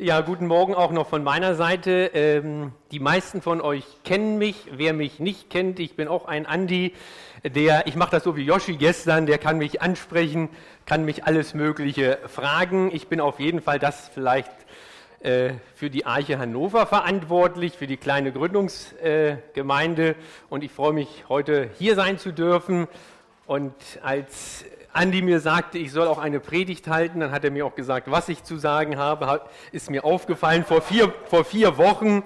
Ja, guten Morgen auch noch von meiner Seite. Ähm, die meisten von euch kennen mich. Wer mich nicht kennt, ich bin auch ein Andi, der, ich mache das so wie Yoshi gestern, der kann mich ansprechen, kann mich alles Mögliche fragen. Ich bin auf jeden Fall das vielleicht äh, für die Arche Hannover verantwortlich, für die kleine Gründungsgemeinde. Äh, und ich freue mich, heute hier sein zu dürfen. Und als Andi mir sagte, ich soll auch eine Predigt halten. Dann hat er mir auch gesagt, was ich zu sagen habe. Ist mir aufgefallen. Vor vier, vor vier Wochen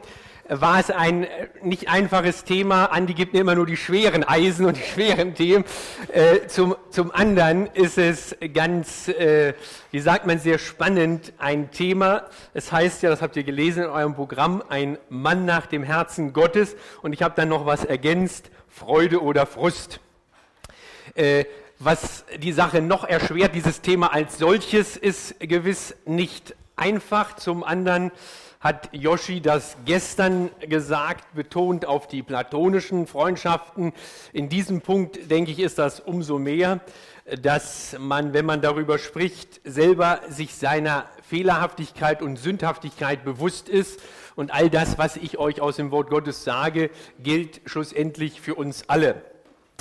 war es ein nicht einfaches Thema. Andi gibt mir immer nur die schweren Eisen und die schweren Themen. Äh, zum, zum anderen ist es ganz, äh, wie sagt man, sehr spannend ein Thema. Es heißt ja, das habt ihr gelesen in eurem Programm, ein Mann nach dem Herzen Gottes. Und ich habe dann noch was ergänzt, Freude oder Frust. Äh, was die Sache noch erschwert, dieses Thema als solches ist gewiss nicht einfach. Zum anderen hat Yoshi das gestern gesagt, betont auf die platonischen Freundschaften. In diesem Punkt, denke ich, ist das umso mehr, dass man, wenn man darüber spricht, selber sich seiner Fehlerhaftigkeit und Sündhaftigkeit bewusst ist. Und all das, was ich euch aus dem Wort Gottes sage, gilt schlussendlich für uns alle.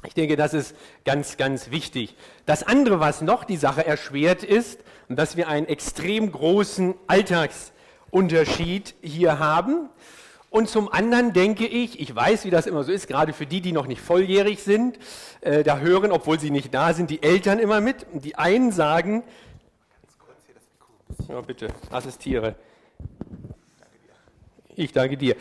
Ich denke, das ist ganz, ganz wichtig. Das andere, was noch die Sache erschwert, ist, dass wir einen extrem großen Alltagsunterschied hier haben. Und zum anderen denke ich, ich weiß, wie das immer so ist, gerade für die, die noch nicht volljährig sind, äh, da hören, obwohl sie nicht da sind, die Eltern immer mit. Und die einen sagen, ja bitte, assistiere. Ich danke dir.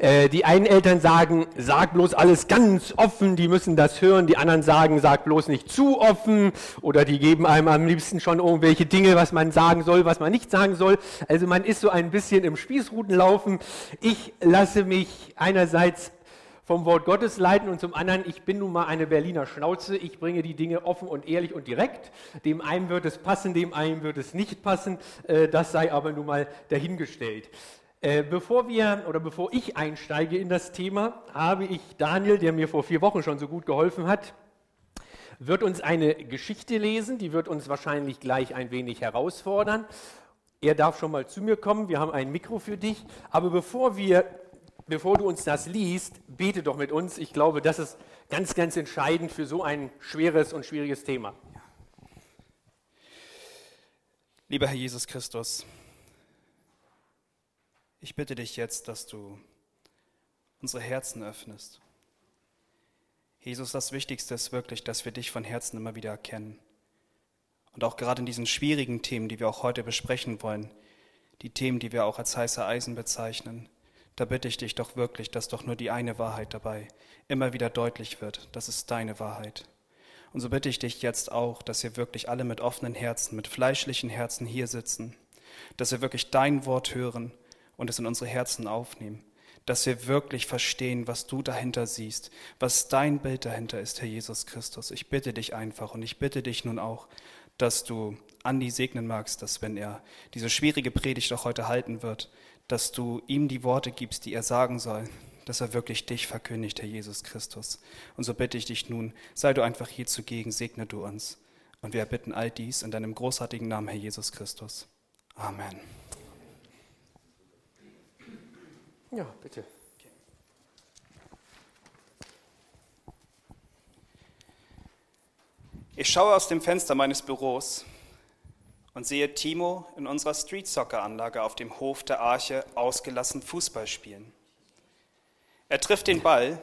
Äh, die einen Eltern sagen, sag bloß alles ganz offen, die müssen das hören. Die anderen sagen, sag bloß nicht zu offen. Oder die geben einem am liebsten schon irgendwelche Dinge, was man sagen soll, was man nicht sagen soll. Also man ist so ein bisschen im Spießrutenlaufen. Ich lasse mich einerseits vom Wort Gottes leiten und zum anderen, ich bin nun mal eine Berliner Schnauze, ich bringe die Dinge offen und ehrlich und direkt. Dem einen wird es passen, dem einen wird es nicht passen, äh, das sei aber nun mal dahingestellt. Äh, bevor wir oder bevor ich einsteige in das Thema, habe ich Daniel, der mir vor vier Wochen schon so gut geholfen hat, wird uns eine Geschichte lesen, die wird uns wahrscheinlich gleich ein wenig herausfordern. Er darf schon mal zu mir kommen, wir haben ein Mikro für dich. Aber bevor, wir, bevor du uns das liest, bete doch mit uns. Ich glaube, das ist ganz, ganz entscheidend für so ein schweres und schwieriges Thema. Lieber Herr Jesus Christus, ich bitte dich jetzt, dass du unsere Herzen öffnest. Jesus, das Wichtigste ist wirklich, dass wir dich von Herzen immer wieder erkennen. Und auch gerade in diesen schwierigen Themen, die wir auch heute besprechen wollen, die Themen, die wir auch als heiße Eisen bezeichnen, da bitte ich dich doch wirklich, dass doch nur die eine Wahrheit dabei immer wieder deutlich wird. Das ist deine Wahrheit. Und so bitte ich dich jetzt auch, dass wir wirklich alle mit offenen Herzen, mit fleischlichen Herzen hier sitzen, dass wir wirklich dein Wort hören und es in unsere Herzen aufnehmen, dass wir wirklich verstehen, was du dahinter siehst, was dein Bild dahinter ist, Herr Jesus Christus. Ich bitte dich einfach und ich bitte dich nun auch, dass du Andi segnen magst, dass wenn er diese schwierige Predigt auch heute halten wird, dass du ihm die Worte gibst, die er sagen soll, dass er wirklich dich verkündigt, Herr Jesus Christus. Und so bitte ich dich nun, sei du einfach hier zugegen, segne du uns. Und wir erbitten all dies in deinem großartigen Namen, Herr Jesus Christus. Amen. Ja, bitte. Ich schaue aus dem Fenster meines Büros und sehe Timo in unserer Street Soccer Anlage auf dem Hof der Arche ausgelassen Fußball spielen. Er trifft den Ball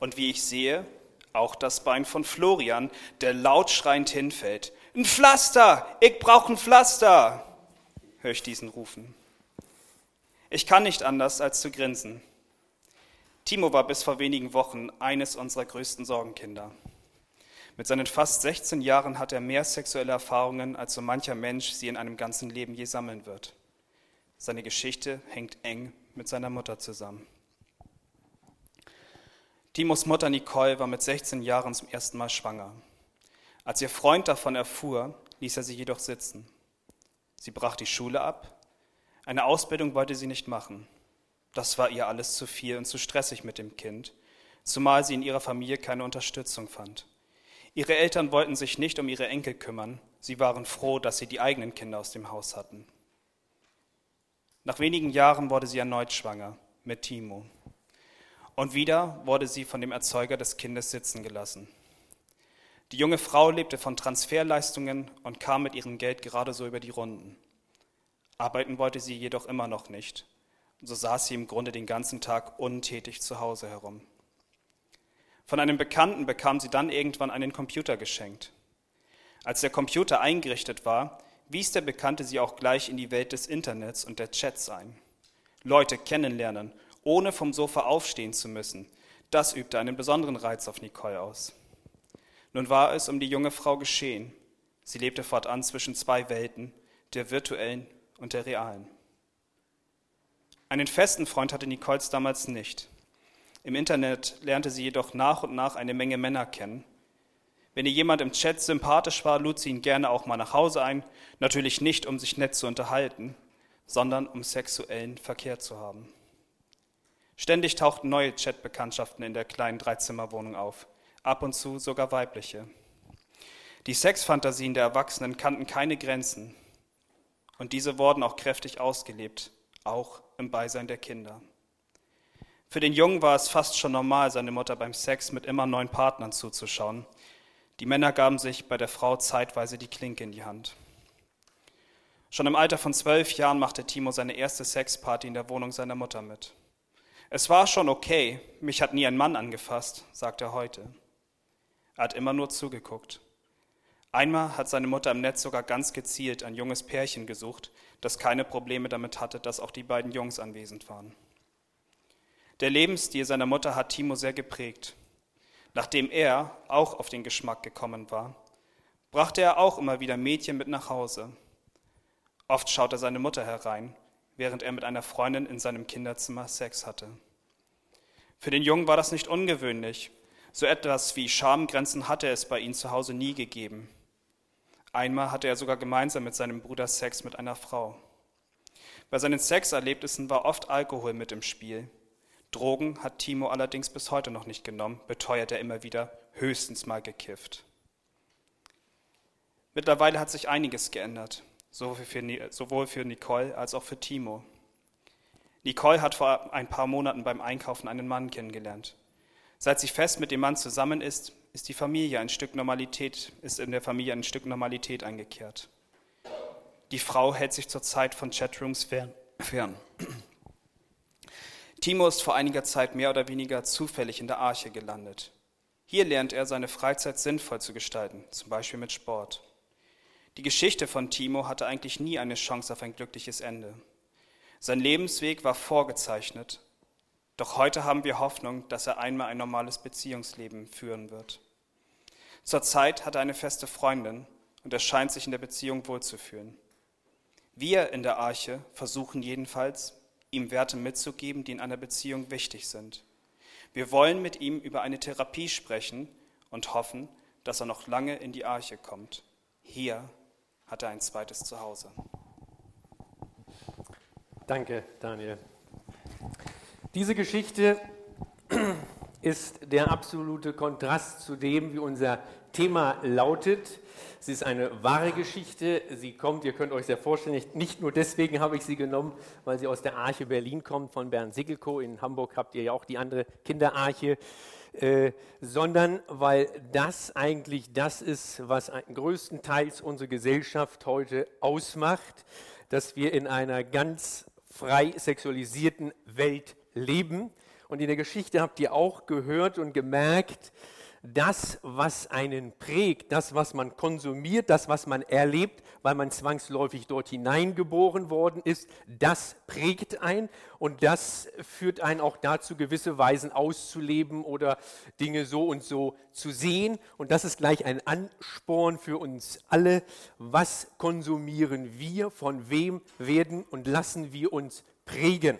und wie ich sehe, auch das Bein von Florian, der laut schreiend hinfällt. Ein Pflaster! Ich brauche ein Pflaster! höre ich diesen rufen. Ich kann nicht anders, als zu grinsen. Timo war bis vor wenigen Wochen eines unserer größten Sorgenkinder. Mit seinen fast 16 Jahren hat er mehr sexuelle Erfahrungen, als so mancher Mensch sie in einem ganzen Leben je sammeln wird. Seine Geschichte hängt eng mit seiner Mutter zusammen. Timos Mutter Nicole war mit 16 Jahren zum ersten Mal schwanger. Als ihr Freund davon erfuhr, ließ er sie jedoch sitzen. Sie brach die Schule ab eine Ausbildung wollte sie nicht machen. Das war ihr alles zu viel und zu stressig mit dem Kind, zumal sie in ihrer Familie keine Unterstützung fand. Ihre Eltern wollten sich nicht um ihre Enkel kümmern, sie waren froh, dass sie die eigenen Kinder aus dem Haus hatten. Nach wenigen Jahren wurde sie erneut schwanger mit Timo. Und wieder wurde sie von dem Erzeuger des Kindes sitzen gelassen. Die junge Frau lebte von Transferleistungen und kam mit ihrem Geld gerade so über die Runden. Arbeiten wollte sie jedoch immer noch nicht. So saß sie im Grunde den ganzen Tag untätig zu Hause herum. Von einem Bekannten bekam sie dann irgendwann einen Computer geschenkt. Als der Computer eingerichtet war, wies der Bekannte sie auch gleich in die Welt des Internets und der Chats ein. Leute kennenlernen, ohne vom Sofa aufstehen zu müssen, das übte einen besonderen Reiz auf Nicole aus. Nun war es um die junge Frau geschehen. Sie lebte fortan zwischen zwei Welten, der virtuellen und der realen. Einen festen Freund hatte Nicoles damals nicht. Im Internet lernte sie jedoch nach und nach eine Menge Männer kennen. Wenn ihr jemand im Chat sympathisch war, lud sie ihn gerne auch mal nach Hause ein, natürlich nicht, um sich nett zu unterhalten, sondern um sexuellen Verkehr zu haben. Ständig tauchten neue Chatbekanntschaften in der kleinen Dreizimmerwohnung auf, ab und zu sogar weibliche. Die Sexfantasien der Erwachsenen kannten keine Grenzen und diese wurden auch kräftig ausgelebt, auch im Beisein der Kinder. Für den Jungen war es fast schon normal, seine Mutter beim Sex mit immer neuen Partnern zuzuschauen. Die Männer gaben sich bei der Frau zeitweise die Klinke in die Hand. Schon im Alter von zwölf Jahren machte Timo seine erste Sexparty in der Wohnung seiner Mutter mit. Es war schon okay, mich hat nie ein Mann angefasst, sagt er heute. Er hat immer nur zugeguckt. Einmal hat seine Mutter im Netz sogar ganz gezielt ein junges Pärchen gesucht, das keine Probleme damit hatte, dass auch die beiden Jungs anwesend waren. Der Lebensstil seiner Mutter hat Timo sehr geprägt. Nachdem er auch auf den Geschmack gekommen war, brachte er auch immer wieder Mädchen mit nach Hause. Oft schaute seine Mutter herein, während er mit einer Freundin in seinem Kinderzimmer Sex hatte. Für den Jungen war das nicht ungewöhnlich. So etwas wie Schamgrenzen hatte es bei ihm zu Hause nie gegeben. Einmal hatte er sogar gemeinsam mit seinem Bruder Sex mit einer Frau. Bei seinen Sexerlebnissen war oft Alkohol mit im Spiel. Drogen hat Timo allerdings bis heute noch nicht genommen, beteuert er immer wieder, höchstens mal gekifft. Mittlerweile hat sich einiges geändert, sowohl für Nicole als auch für Timo. Nicole hat vor ein paar Monaten beim Einkaufen einen Mann kennengelernt. Seit sie fest mit dem Mann zusammen ist, ist die Familie ein Stück Normalität, ist in der Familie ein Stück Normalität eingekehrt. Die Frau hält sich zurzeit von Chatrooms fern. Timo ist vor einiger Zeit mehr oder weniger zufällig in der Arche gelandet. Hier lernt er, seine Freizeit sinnvoll zu gestalten, zum Beispiel mit Sport. Die Geschichte von Timo hatte eigentlich nie eine Chance auf ein glückliches Ende. Sein Lebensweg war vorgezeichnet, doch heute haben wir Hoffnung, dass er einmal ein normales Beziehungsleben führen wird. Zurzeit hat er eine feste Freundin und er scheint sich in der Beziehung wohlzufühlen. Wir in der Arche versuchen jedenfalls, ihm Werte mitzugeben, die in einer Beziehung wichtig sind. Wir wollen mit ihm über eine Therapie sprechen und hoffen, dass er noch lange in die Arche kommt. Hier hat er ein zweites Zuhause. Danke, Daniel. Diese Geschichte ist der absolute Kontrast zu dem, wie unser Thema lautet. Sie ist eine wahre Geschichte. Sie kommt, ihr könnt euch sehr vorstellen, nicht nur deswegen habe ich sie genommen, weil sie aus der Arche Berlin kommt, von Bernd Sickelko. In Hamburg habt ihr ja auch die andere Kinderarche. Äh, sondern weil das eigentlich das ist, was größtenteils unsere Gesellschaft heute ausmacht, dass wir in einer ganz frei sexualisierten Welt leben. Und in der Geschichte habt ihr auch gehört und gemerkt, das, was einen prägt, das, was man konsumiert, das, was man erlebt, weil man zwangsläufig dort hineingeboren worden ist, das prägt ein und das führt einen auch dazu, gewisse Weisen auszuleben oder Dinge so und so zu sehen. Und das ist gleich ein Ansporn für uns alle. Was konsumieren wir? Von wem werden und lassen wir uns prägen?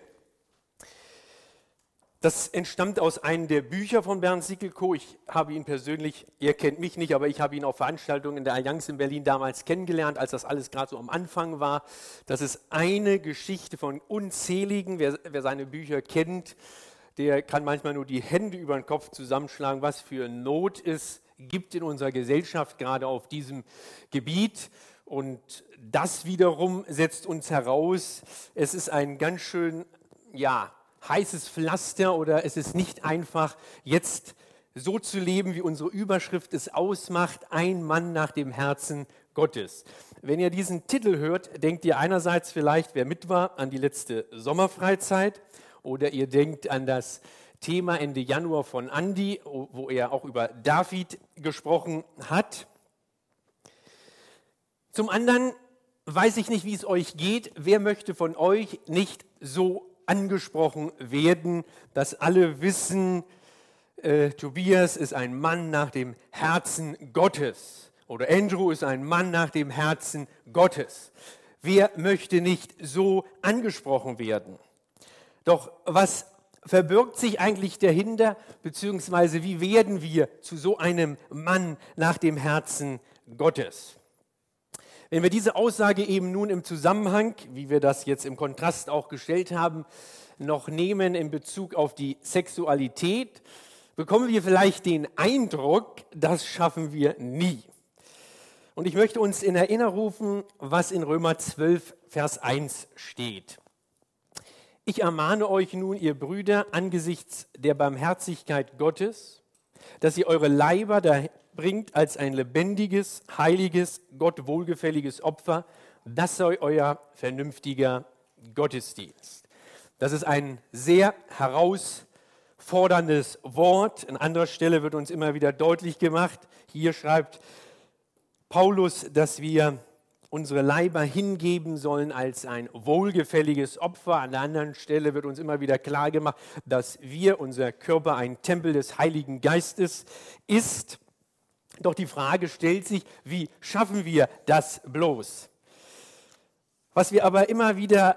Das entstammt aus einem der Bücher von Bernd Sickelko. Ich habe ihn persönlich, ihr kennt mich nicht, aber ich habe ihn auf Veranstaltungen in der Allianz in Berlin damals kennengelernt, als das alles gerade so am Anfang war. Das ist eine Geschichte von unzähligen. Wer, wer seine Bücher kennt, der kann manchmal nur die Hände über den Kopf zusammenschlagen, was für Not es gibt in unserer Gesellschaft, gerade auf diesem Gebiet. Und das wiederum setzt uns heraus, es ist ein ganz schön, ja, heißes Pflaster oder es ist nicht einfach, jetzt so zu leben, wie unsere Überschrift es ausmacht, ein Mann nach dem Herzen Gottes. Wenn ihr diesen Titel hört, denkt ihr einerseits vielleicht, wer mit war, an die letzte Sommerfreizeit oder ihr denkt an das Thema Ende Januar von Andi, wo er auch über David gesprochen hat. Zum anderen weiß ich nicht, wie es euch geht. Wer möchte von euch nicht so angesprochen werden, dass alle wissen, äh, Tobias ist ein Mann nach dem Herzen Gottes oder Andrew ist ein Mann nach dem Herzen Gottes. Wer möchte nicht so angesprochen werden? Doch was verbirgt sich eigentlich dahinter, beziehungsweise wie werden wir zu so einem Mann nach dem Herzen Gottes? Wenn wir diese Aussage eben nun im Zusammenhang, wie wir das jetzt im Kontrast auch gestellt haben, noch nehmen in Bezug auf die Sexualität, bekommen wir vielleicht den Eindruck, das schaffen wir nie. Und ich möchte uns in Erinnerung rufen, was in Römer 12, Vers 1 steht. Ich ermahne euch nun, ihr Brüder, angesichts der Barmherzigkeit Gottes, dass ihr eure Leiber da bringt als ein lebendiges, heiliges, Gott wohlgefälliges Opfer. Das sei euer vernünftiger Gottesdienst. Das ist ein sehr herausforderndes forderndes Wort. An anderer Stelle wird uns immer wieder deutlich gemacht. Hier schreibt Paulus, dass wir unsere Leiber hingeben sollen als ein wohlgefälliges Opfer. An der anderen Stelle wird uns immer wieder klar gemacht, dass wir, unser Körper, ein Tempel des Heiligen Geistes ist. Doch die Frage stellt sich, wie schaffen wir das bloß? Was wir aber immer wieder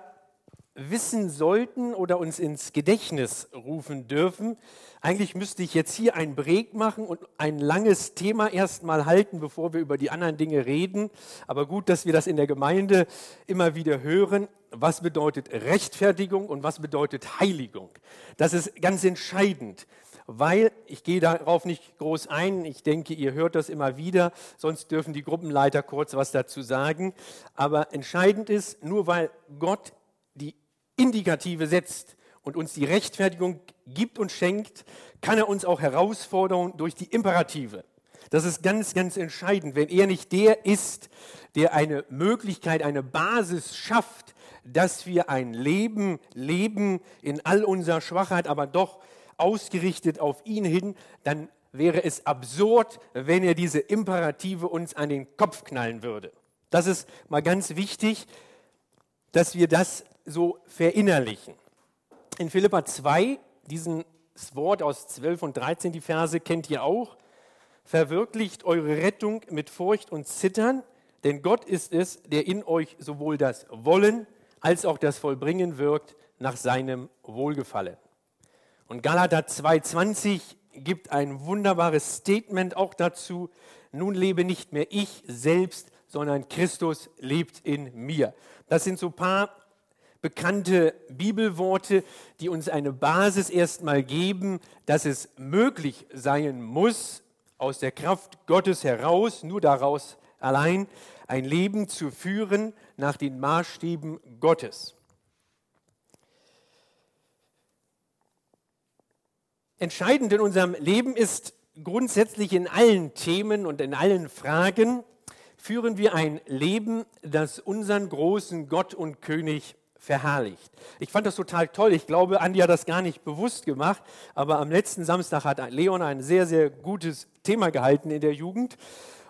wissen sollten oder uns ins Gedächtnis rufen dürfen. Eigentlich müsste ich jetzt hier einen Break machen und ein langes Thema erstmal halten, bevor wir über die anderen Dinge reden. Aber gut, dass wir das in der Gemeinde immer wieder hören. Was bedeutet Rechtfertigung und was bedeutet Heiligung? Das ist ganz entscheidend weil ich gehe darauf nicht groß ein. Ich denke, ihr hört das immer wieder, sonst dürfen die Gruppenleiter kurz was dazu sagen. Aber entscheidend ist, nur weil Gott die Indikative setzt und uns die Rechtfertigung gibt und schenkt, kann er uns auch herausfordern durch die Imperative. Das ist ganz, ganz entscheidend. Wenn er nicht der ist, der eine Möglichkeit, eine Basis schafft, dass wir ein Leben leben in all unserer Schwachheit, aber doch ausgerichtet auf ihn hin, dann wäre es absurd, wenn er diese Imperative uns an den Kopf knallen würde. Das ist mal ganz wichtig, dass wir das so verinnerlichen. In Philippa 2, dieses Wort aus 12 und 13, die Verse kennt ihr auch, verwirklicht eure Rettung mit Furcht und Zittern, denn Gott ist es, der in euch sowohl das Wollen als auch das Vollbringen wirkt nach seinem Wohlgefallen. Und Galater 2,20 gibt ein wunderbares Statement auch dazu. Nun lebe nicht mehr ich selbst, sondern Christus lebt in mir. Das sind so ein paar bekannte Bibelworte, die uns eine Basis erstmal geben, dass es möglich sein muss, aus der Kraft Gottes heraus, nur daraus allein, ein Leben zu führen nach den Maßstäben Gottes. Entscheidend in unserem Leben ist grundsätzlich in allen Themen und in allen Fragen, führen wir ein Leben, das unseren großen Gott und König verherrlicht. Ich fand das total toll. Ich glaube, Andi hat das gar nicht bewusst gemacht, aber am letzten Samstag hat Leon ein sehr, sehr gutes Thema gehalten in der Jugend.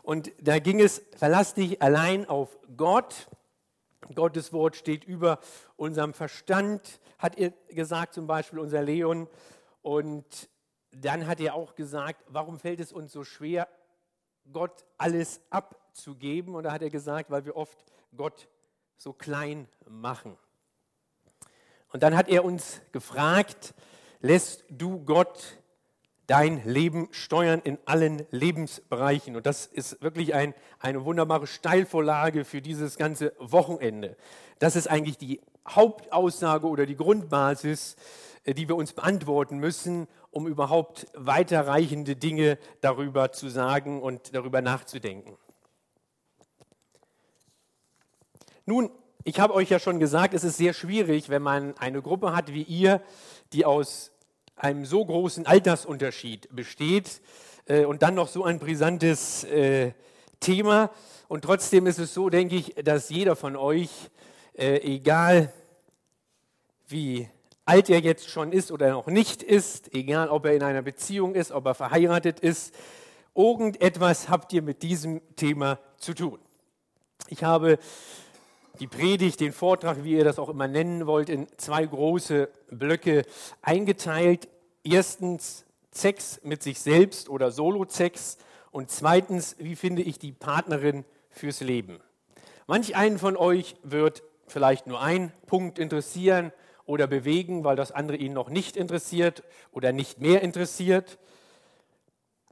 Und da ging es, verlass dich allein auf Gott. Gottes Wort steht über unserem Verstand, hat er gesagt, zum Beispiel unser Leon. Und dann hat er auch gesagt, warum fällt es uns so schwer, Gott alles abzugeben? Und da hat er gesagt, weil wir oft Gott so klein machen. Und dann hat er uns gefragt, lässt du Gott dein Leben steuern in allen Lebensbereichen? Und das ist wirklich ein, eine wunderbare Steilvorlage für dieses ganze Wochenende. Das ist eigentlich die Hauptaussage oder die Grundbasis, die wir uns beantworten müssen, um überhaupt weiterreichende Dinge darüber zu sagen und darüber nachzudenken. Nun, ich habe euch ja schon gesagt, es ist sehr schwierig, wenn man eine Gruppe hat wie ihr, die aus einem so großen Altersunterschied besteht äh, und dann noch so ein brisantes äh, Thema. Und trotzdem ist es so, denke ich, dass jeder von euch, äh, egal wie alt er jetzt schon ist oder noch nicht ist, egal ob er in einer Beziehung ist, ob er verheiratet ist, irgendetwas habt ihr mit diesem Thema zu tun. Ich habe die Predigt, den Vortrag, wie ihr das auch immer nennen wollt, in zwei große Blöcke eingeteilt. Erstens Sex mit sich selbst oder Solo-Sex und zweitens, wie finde ich die Partnerin fürs Leben. Manch einen von euch wird vielleicht nur ein Punkt interessieren oder bewegen, weil das andere ihn noch nicht interessiert oder nicht mehr interessiert.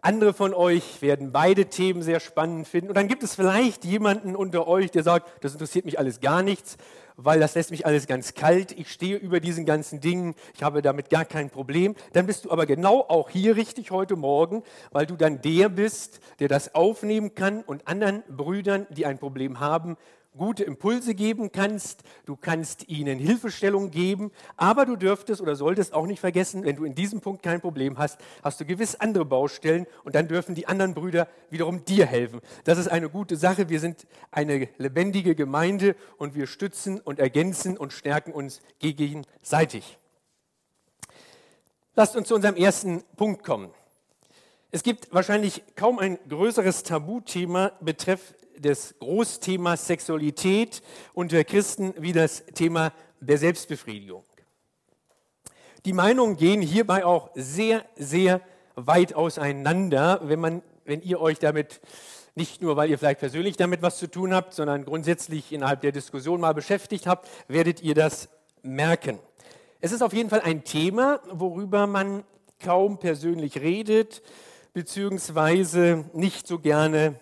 Andere von euch werden beide Themen sehr spannend finden. Und dann gibt es vielleicht jemanden unter euch, der sagt, das interessiert mich alles gar nichts, weil das lässt mich alles ganz kalt. Ich stehe über diesen ganzen Dingen. Ich habe damit gar kein Problem. Dann bist du aber genau auch hier richtig heute Morgen, weil du dann der bist, der das aufnehmen kann und anderen Brüdern, die ein Problem haben, gute Impulse geben kannst, du kannst ihnen Hilfestellung geben, aber du dürftest oder solltest auch nicht vergessen, wenn du in diesem Punkt kein Problem hast, hast du gewiss andere Baustellen und dann dürfen die anderen Brüder wiederum dir helfen. Das ist eine gute Sache. Wir sind eine lebendige Gemeinde und wir stützen und ergänzen und stärken uns gegenseitig. Lasst uns zu unserem ersten Punkt kommen. Es gibt wahrscheinlich kaum ein größeres Tabuthema betreff des Großthemas Sexualität unter Christen wie das Thema der Selbstbefriedigung. Die Meinungen gehen hierbei auch sehr, sehr weit auseinander, wenn, man, wenn ihr euch damit nicht nur, weil ihr vielleicht persönlich damit was zu tun habt, sondern grundsätzlich innerhalb der Diskussion mal beschäftigt habt, werdet ihr das merken. Es ist auf jeden Fall ein Thema, worüber man kaum persönlich redet, beziehungsweise nicht so gerne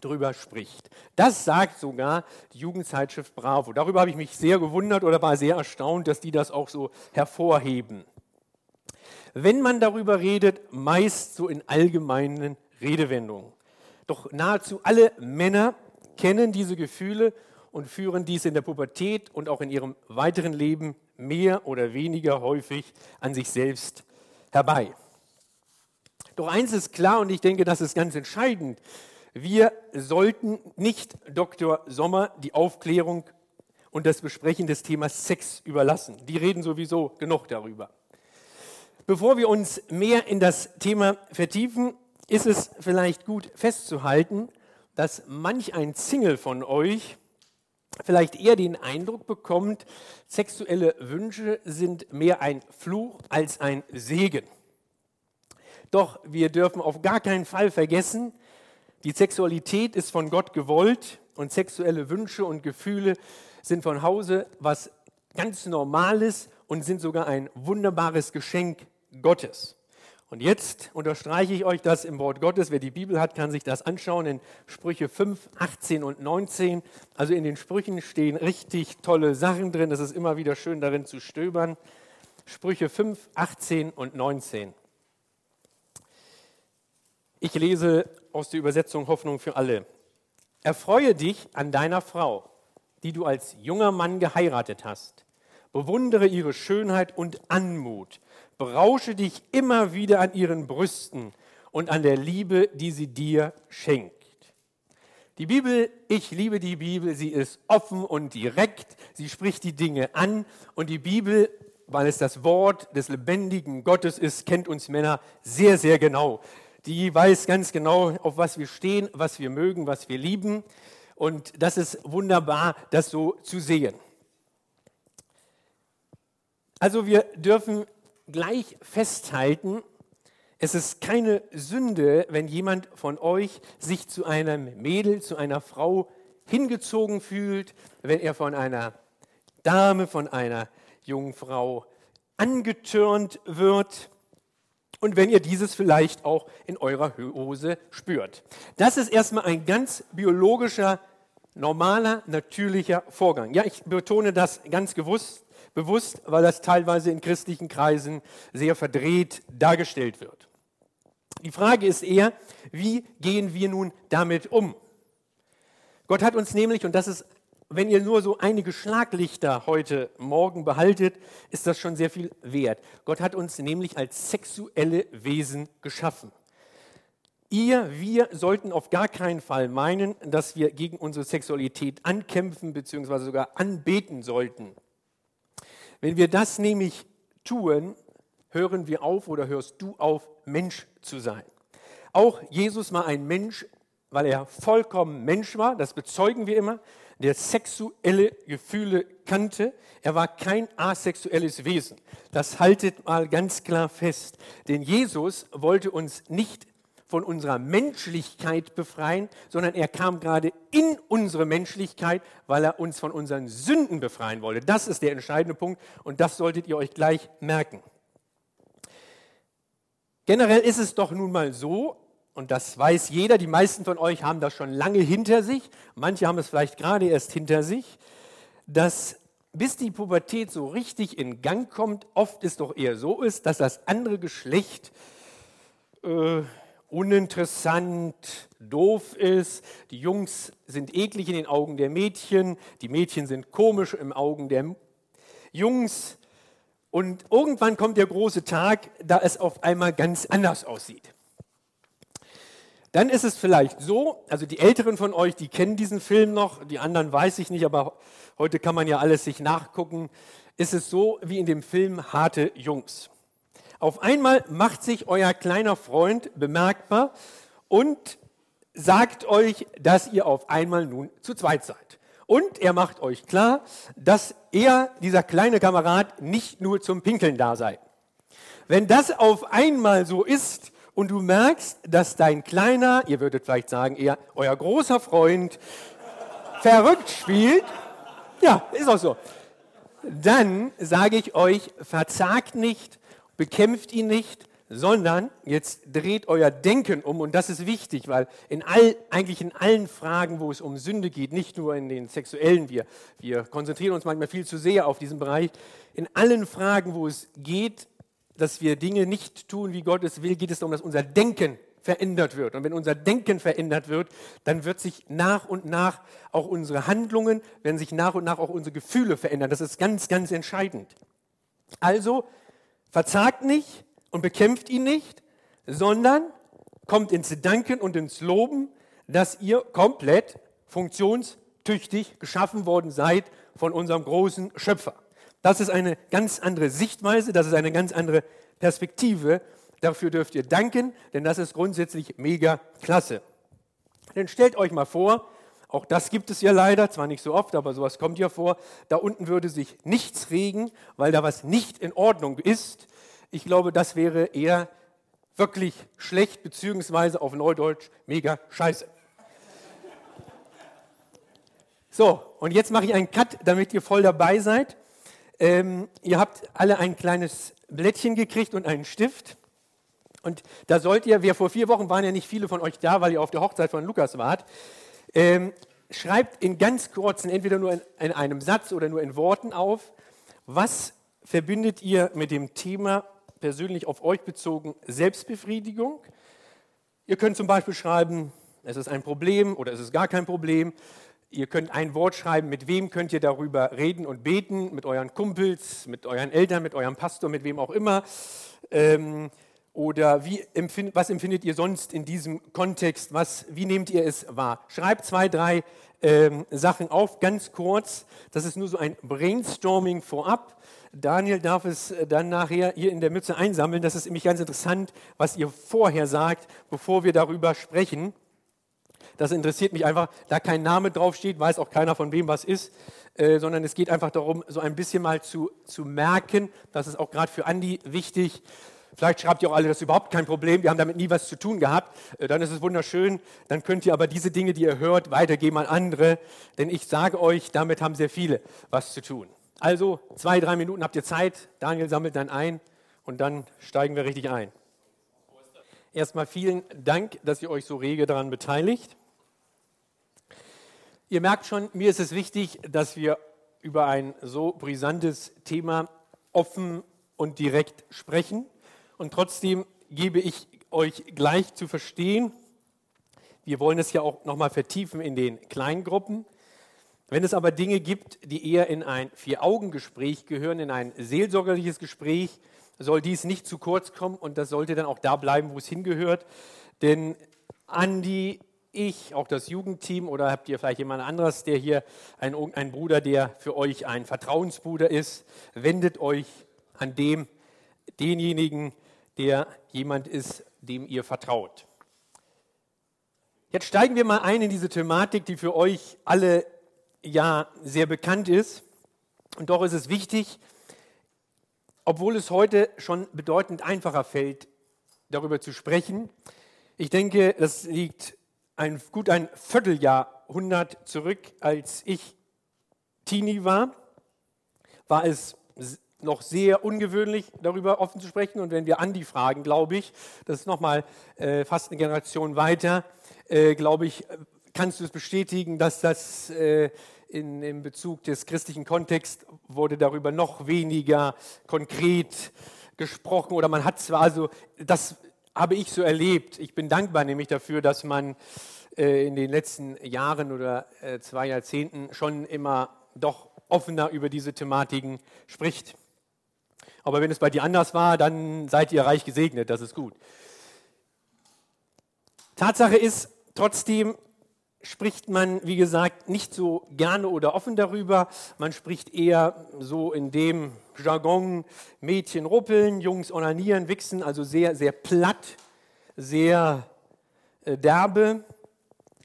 drüber spricht. Das sagt sogar die Jugendzeitschrift Bravo. Darüber habe ich mich sehr gewundert oder war sehr erstaunt, dass die das auch so hervorheben. Wenn man darüber redet, meist so in allgemeinen Redewendungen. Doch nahezu alle Männer kennen diese Gefühle und führen dies in der Pubertät und auch in ihrem weiteren Leben mehr oder weniger häufig an sich selbst herbei. Doch eins ist klar und ich denke, das ist ganz entscheidend. Wir sollten nicht Dr. Sommer die Aufklärung und das Besprechen des Themas Sex überlassen. Die reden sowieso genug darüber. Bevor wir uns mehr in das Thema vertiefen, ist es vielleicht gut festzuhalten, dass manch ein Single von euch vielleicht eher den Eindruck bekommt, sexuelle Wünsche sind mehr ein Fluch als ein Segen. Doch wir dürfen auf gar keinen Fall vergessen, die Sexualität ist von Gott gewollt und sexuelle Wünsche und Gefühle sind von Hause was ganz Normales und sind sogar ein wunderbares Geschenk Gottes. Und jetzt unterstreiche ich euch das im Wort Gottes. Wer die Bibel hat, kann sich das anschauen in Sprüche 5, 18 und 19. Also in den Sprüchen stehen richtig tolle Sachen drin. Es ist immer wieder schön darin zu stöbern. Sprüche 5, 18 und 19. Ich lese aus der Übersetzung Hoffnung für alle. Erfreue dich an deiner Frau, die du als junger Mann geheiratet hast. Bewundere ihre Schönheit und Anmut. Berausche dich immer wieder an ihren Brüsten und an der Liebe, die sie dir schenkt. Die Bibel, ich liebe die Bibel, sie ist offen und direkt, sie spricht die Dinge an und die Bibel, weil es das Wort des lebendigen Gottes ist, kennt uns Männer sehr, sehr genau die weiß ganz genau, auf was wir stehen, was wir mögen, was wir lieben. Und das ist wunderbar, das so zu sehen. Also wir dürfen gleich festhalten, es ist keine Sünde, wenn jemand von euch sich zu einem Mädel, zu einer Frau hingezogen fühlt, wenn er von einer Dame, von einer jungen Frau angetürnt wird und wenn ihr dieses vielleicht auch in eurer Hose spürt. Das ist erstmal ein ganz biologischer, normaler, natürlicher Vorgang. Ja, ich betone das ganz gewusst, bewusst, weil das teilweise in christlichen Kreisen sehr verdreht dargestellt wird. Die Frage ist eher, wie gehen wir nun damit um? Gott hat uns nämlich, und das ist wenn ihr nur so einige Schlaglichter heute Morgen behaltet, ist das schon sehr viel wert. Gott hat uns nämlich als sexuelle Wesen geschaffen. Ihr, wir sollten auf gar keinen Fall meinen, dass wir gegen unsere Sexualität ankämpfen bzw. sogar anbeten sollten. Wenn wir das nämlich tun, hören wir auf oder hörst du auf, Mensch zu sein. Auch Jesus war ein Mensch, weil er vollkommen Mensch war, das bezeugen wir immer der sexuelle Gefühle kannte. Er war kein asexuelles Wesen. Das haltet mal ganz klar fest. Denn Jesus wollte uns nicht von unserer Menschlichkeit befreien, sondern er kam gerade in unsere Menschlichkeit, weil er uns von unseren Sünden befreien wollte. Das ist der entscheidende Punkt und das solltet ihr euch gleich merken. Generell ist es doch nun mal so, und das weiß jeder, die meisten von euch haben das schon lange hinter sich, manche haben es vielleicht gerade erst hinter sich, dass bis die Pubertät so richtig in Gang kommt, oft es doch eher so ist, dass das andere Geschlecht äh, uninteressant, doof ist. Die Jungs sind eklig in den Augen der Mädchen, die Mädchen sind komisch im Augen der Jungs. Und irgendwann kommt der große Tag, da es auf einmal ganz anders aussieht. Dann ist es vielleicht so, also die Älteren von euch, die kennen diesen Film noch, die anderen weiß ich nicht, aber heute kann man ja alles sich nachgucken, ist es so wie in dem Film Harte Jungs. Auf einmal macht sich euer kleiner Freund bemerkbar und sagt euch, dass ihr auf einmal nun zu zweit seid. Und er macht euch klar, dass er, dieser kleine Kamerad, nicht nur zum Pinkeln da sei. Wenn das auf einmal so ist, und du merkst, dass dein kleiner, ihr würdet vielleicht sagen, eher euer großer Freund verrückt spielt, ja, ist auch so, dann sage ich euch, verzagt nicht, bekämpft ihn nicht, sondern jetzt dreht euer Denken um. Und das ist wichtig, weil in all, eigentlich in allen Fragen, wo es um Sünde geht, nicht nur in den sexuellen, wir, wir konzentrieren uns manchmal viel zu sehr auf diesen Bereich, in allen Fragen, wo es geht, dass wir Dinge nicht tun, wie Gott es will, geht es darum, dass unser Denken verändert wird. Und wenn unser Denken verändert wird, dann wird sich nach und nach auch unsere Handlungen, werden sich nach und nach auch unsere Gefühle verändern. Das ist ganz, ganz entscheidend. Also verzagt nicht und bekämpft ihn nicht, sondern kommt ins Danken und ins Loben, dass ihr komplett funktionstüchtig geschaffen worden seid von unserem großen Schöpfer. Das ist eine ganz andere Sichtweise, das ist eine ganz andere Perspektive. Dafür dürft ihr danken, denn das ist grundsätzlich mega klasse. Denn stellt euch mal vor, auch das gibt es ja leider, zwar nicht so oft, aber sowas kommt ja vor, da unten würde sich nichts regen, weil da was nicht in Ordnung ist. Ich glaube, das wäre eher wirklich schlecht, beziehungsweise auf Neudeutsch mega scheiße. So, und jetzt mache ich einen Cut, damit ihr voll dabei seid. Ähm, ihr habt alle ein kleines Blättchen gekriegt und einen Stift. Und da sollt ihr, wir vor vier Wochen waren ja nicht viele von euch da, weil ihr auf der Hochzeit von Lukas wart. Ähm, schreibt in ganz kurzen, entweder nur in, in einem Satz oder nur in Worten auf, was verbindet ihr mit dem Thema persönlich auf euch bezogen Selbstbefriedigung? Ihr könnt zum Beispiel schreiben, es ist ein Problem oder es ist gar kein Problem. Ihr könnt ein Wort schreiben, mit wem könnt ihr darüber reden und beten, mit euren Kumpels, mit euren Eltern, mit eurem Pastor, mit wem auch immer. Ähm, oder wie empfind, was empfindet ihr sonst in diesem Kontext? Was, wie nehmt ihr es wahr? Schreibt zwei, drei ähm, Sachen auf, ganz kurz. Das ist nur so ein Brainstorming vorab. Daniel darf es dann nachher hier in der Mütze einsammeln. Das ist nämlich ganz interessant, was ihr vorher sagt, bevor wir darüber sprechen. Das interessiert mich einfach, da kein Name draufsteht, weiß auch keiner von wem was ist, äh, sondern es geht einfach darum, so ein bisschen mal zu, zu merken, das ist auch gerade für Andi wichtig. Vielleicht schreibt ihr auch alle, das ist überhaupt kein Problem, wir haben damit nie was zu tun gehabt. Äh, dann ist es wunderschön. Dann könnt ihr aber diese Dinge, die ihr hört, weitergeben an andere. Denn ich sage euch, damit haben sehr viele was zu tun. Also zwei, drei Minuten habt ihr Zeit. Daniel sammelt dann ein und dann steigen wir richtig ein. Erstmal vielen Dank, dass ihr euch so rege daran beteiligt. Ihr merkt schon, mir ist es wichtig, dass wir über ein so brisantes Thema offen und direkt sprechen. Und trotzdem gebe ich euch gleich zu verstehen, wir wollen es ja auch nochmal vertiefen in den Kleingruppen. Wenn es aber Dinge gibt, die eher in ein Vier-Augen-Gespräch gehören, in ein seelsorgerliches Gespräch, soll dies nicht zu kurz kommen und das sollte dann auch da bleiben, wo es hingehört. Denn Andi, ich, auch das Jugendteam oder habt ihr vielleicht jemand anderes, der hier ein, ein Bruder, der für euch ein Vertrauensbruder ist, wendet euch an dem, denjenigen, der jemand ist, dem ihr vertraut. Jetzt steigen wir mal ein in diese Thematik, die für euch alle ja sehr bekannt ist. Und doch ist es wichtig, obwohl es heute schon bedeutend einfacher fällt, darüber zu sprechen. Ich denke, das liegt ein, gut ein Vierteljahrhundert zurück, als ich Teenie war, war es noch sehr ungewöhnlich, darüber offen zu sprechen. Und wenn wir Andi fragen, glaube ich, das ist nochmal äh, fast eine Generation weiter, äh, glaube ich, kannst du es bestätigen, dass das äh, in, in Bezug des christlichen Kontexts wurde darüber noch weniger konkret gesprochen oder man hat zwar also, das habe ich so erlebt. Ich bin dankbar nämlich dafür, dass man äh, in den letzten Jahren oder äh, zwei Jahrzehnten schon immer doch offener über diese Thematiken spricht. Aber wenn es bei dir anders war, dann seid ihr reich gesegnet, das ist gut. Tatsache ist, trotzdem spricht man, wie gesagt, nicht so gerne oder offen darüber. Man spricht eher so in dem Jargon Mädchen ruppeln, Jungs onanieren, wichsen, also sehr, sehr platt, sehr äh, derbe.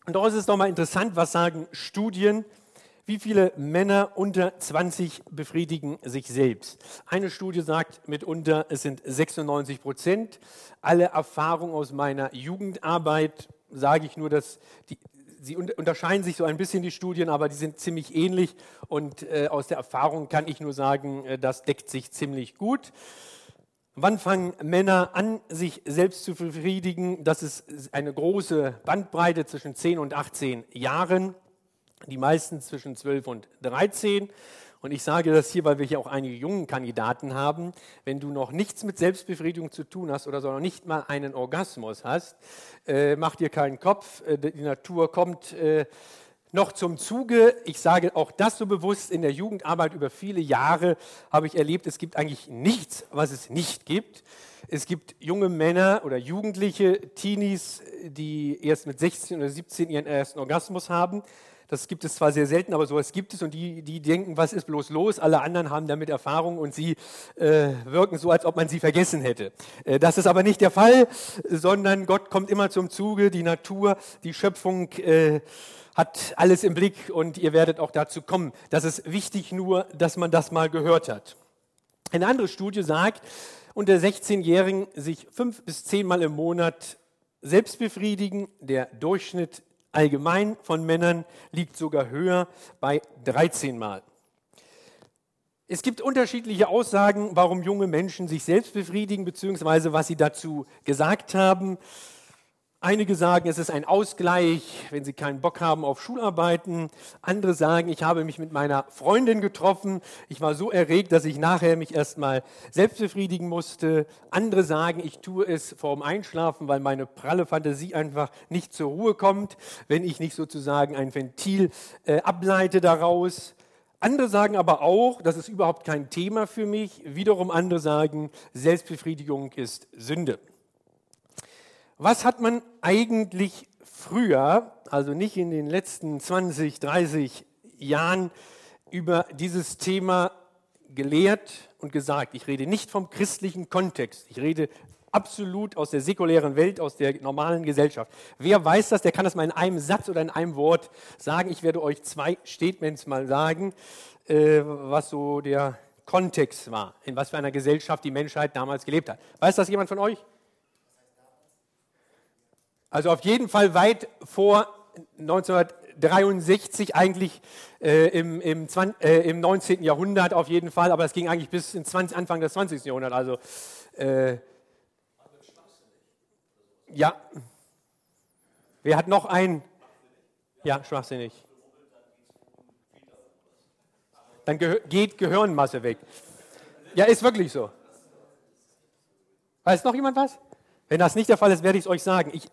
Und doch ist es nochmal interessant, was sagen Studien, wie viele Männer unter 20 befriedigen sich selbst? Eine Studie sagt mitunter, es sind 96 Prozent. Alle Erfahrungen aus meiner Jugendarbeit sage ich nur, dass die, sie unterscheiden sich so ein bisschen die Studien, aber die sind ziemlich ähnlich und äh, aus der Erfahrung kann ich nur sagen, äh, das deckt sich ziemlich gut. Wann fangen Männer an, sich selbst zu befriedigen? Das ist eine große Bandbreite zwischen 10 und 18 Jahren, die meisten zwischen 12 und 13. Und ich sage das hier, weil wir hier auch einige jungen Kandidaten haben. Wenn du noch nichts mit Selbstbefriedigung zu tun hast oder noch nicht mal einen Orgasmus hast, äh, mach dir keinen Kopf. Äh, die Natur kommt äh, noch zum Zuge. Ich sage auch das so bewusst. In der Jugendarbeit über viele Jahre habe ich erlebt, es gibt eigentlich nichts, was es nicht gibt. Es gibt junge Männer oder Jugendliche, Teenies, die erst mit 16 oder 17 ihren ersten Orgasmus haben. Das gibt es zwar sehr selten, aber sowas gibt es und die, die denken, was ist bloß los? Alle anderen haben damit Erfahrung und sie äh, wirken so, als ob man sie vergessen hätte. Äh, das ist aber nicht der Fall, sondern Gott kommt immer zum Zuge, die Natur, die Schöpfung äh, hat alles im Blick und ihr werdet auch dazu kommen. Das ist wichtig nur, dass man das mal gehört hat. Eine andere Studie sagt, unter 16-Jährigen sich fünf bis zehnmal im Monat selbst befriedigen. Der Durchschnitt allgemein von Männern liegt sogar höher bei 13 Mal. Es gibt unterschiedliche Aussagen, warum junge Menschen sich selbst befriedigen, beziehungsweise was sie dazu gesagt haben. Einige sagen, es ist ein Ausgleich, wenn sie keinen Bock haben auf Schularbeiten. Andere sagen, ich habe mich mit meiner Freundin getroffen. Ich war so erregt, dass ich nachher mich erstmal selbst befriedigen musste. Andere sagen, ich tue es vorm Einschlafen, weil meine pralle Fantasie einfach nicht zur Ruhe kommt, wenn ich nicht sozusagen ein Ventil äh, ableite daraus. Andere sagen aber auch, das ist überhaupt kein Thema für mich. Wiederum andere sagen, Selbstbefriedigung ist Sünde. Was hat man eigentlich früher, also nicht in den letzten 20, 30 Jahren, über dieses Thema gelehrt und gesagt? Ich rede nicht vom christlichen Kontext, ich rede absolut aus der säkulären Welt, aus der normalen Gesellschaft. Wer weiß das, der kann das mal in einem Satz oder in einem Wort sagen. Ich werde euch zwei Statements mal sagen, äh, was so der Kontext war, in was für einer Gesellschaft die Menschheit damals gelebt hat. Weiß das jemand von euch? Also auf jeden Fall weit vor 1963, eigentlich äh, im, im, 20, äh, im, 19. Jahrhundert auf jeden Fall, aber es ging eigentlich bis in 20, Anfang des 20. Jahrhunderts. Also, äh, ja. Wer hat noch ein? Ja, schwachsinnig. Dann gehör, geht Gehirnmasse weg. Ja, ist wirklich so. Weiß noch jemand was? Wenn das nicht der Fall ist, werde ich es euch sagen. Ich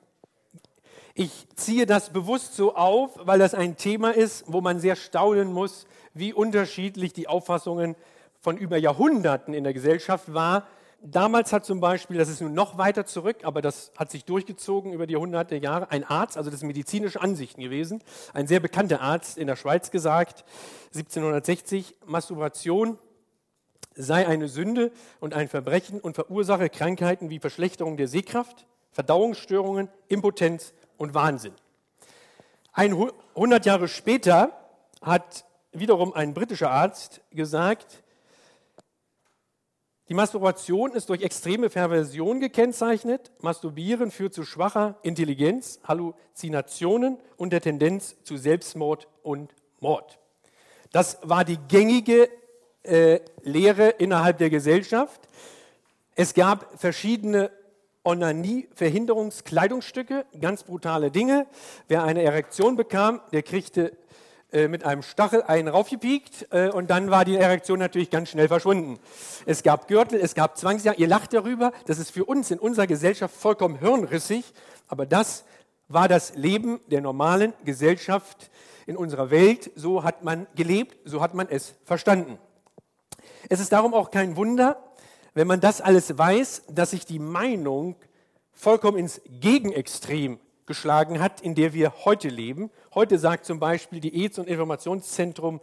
Ich ziehe das bewusst so auf, weil das ein Thema ist, wo man sehr staunen muss, wie unterschiedlich die Auffassungen von über Jahrhunderten in der Gesellschaft war. Damals hat zum Beispiel, das ist nun noch weiter zurück, aber das hat sich durchgezogen über die hunderte Jahre, ein Arzt, also das sind medizinische Ansichten gewesen, ein sehr bekannter Arzt in der Schweiz gesagt, 1760, Masturbation sei eine Sünde und ein Verbrechen und verursache Krankheiten wie Verschlechterung der Sehkraft, Verdauungsstörungen, Impotenz und Wahnsinn. 100 Jahre später hat wiederum ein britischer Arzt gesagt, die Masturbation ist durch extreme Perversion gekennzeichnet. Masturbieren führt zu schwacher Intelligenz, Halluzinationen und der Tendenz zu Selbstmord und Mord. Das war die gängige äh, Lehre innerhalb der Gesellschaft. Es gab verschiedene Onanie-Verhinderungskleidungsstücke, ganz brutale Dinge. Wer eine Erektion bekam, der kriegte äh, mit einem Stachel einen raufgepiekt äh, und dann war die Erektion natürlich ganz schnell verschwunden. Es gab Gürtel, es gab Zwangsjahre. Ihr lacht darüber, das ist für uns in unserer Gesellschaft vollkommen hirnrissig, aber das war das Leben der normalen Gesellschaft in unserer Welt. So hat man gelebt, so hat man es verstanden. Es ist darum auch kein Wunder, wenn man das alles weiß, dass sich die Meinung vollkommen ins Gegenextrem geschlagen hat, in der wir heute leben. Heute sagt zum Beispiel die AIDS- und Informationszentrum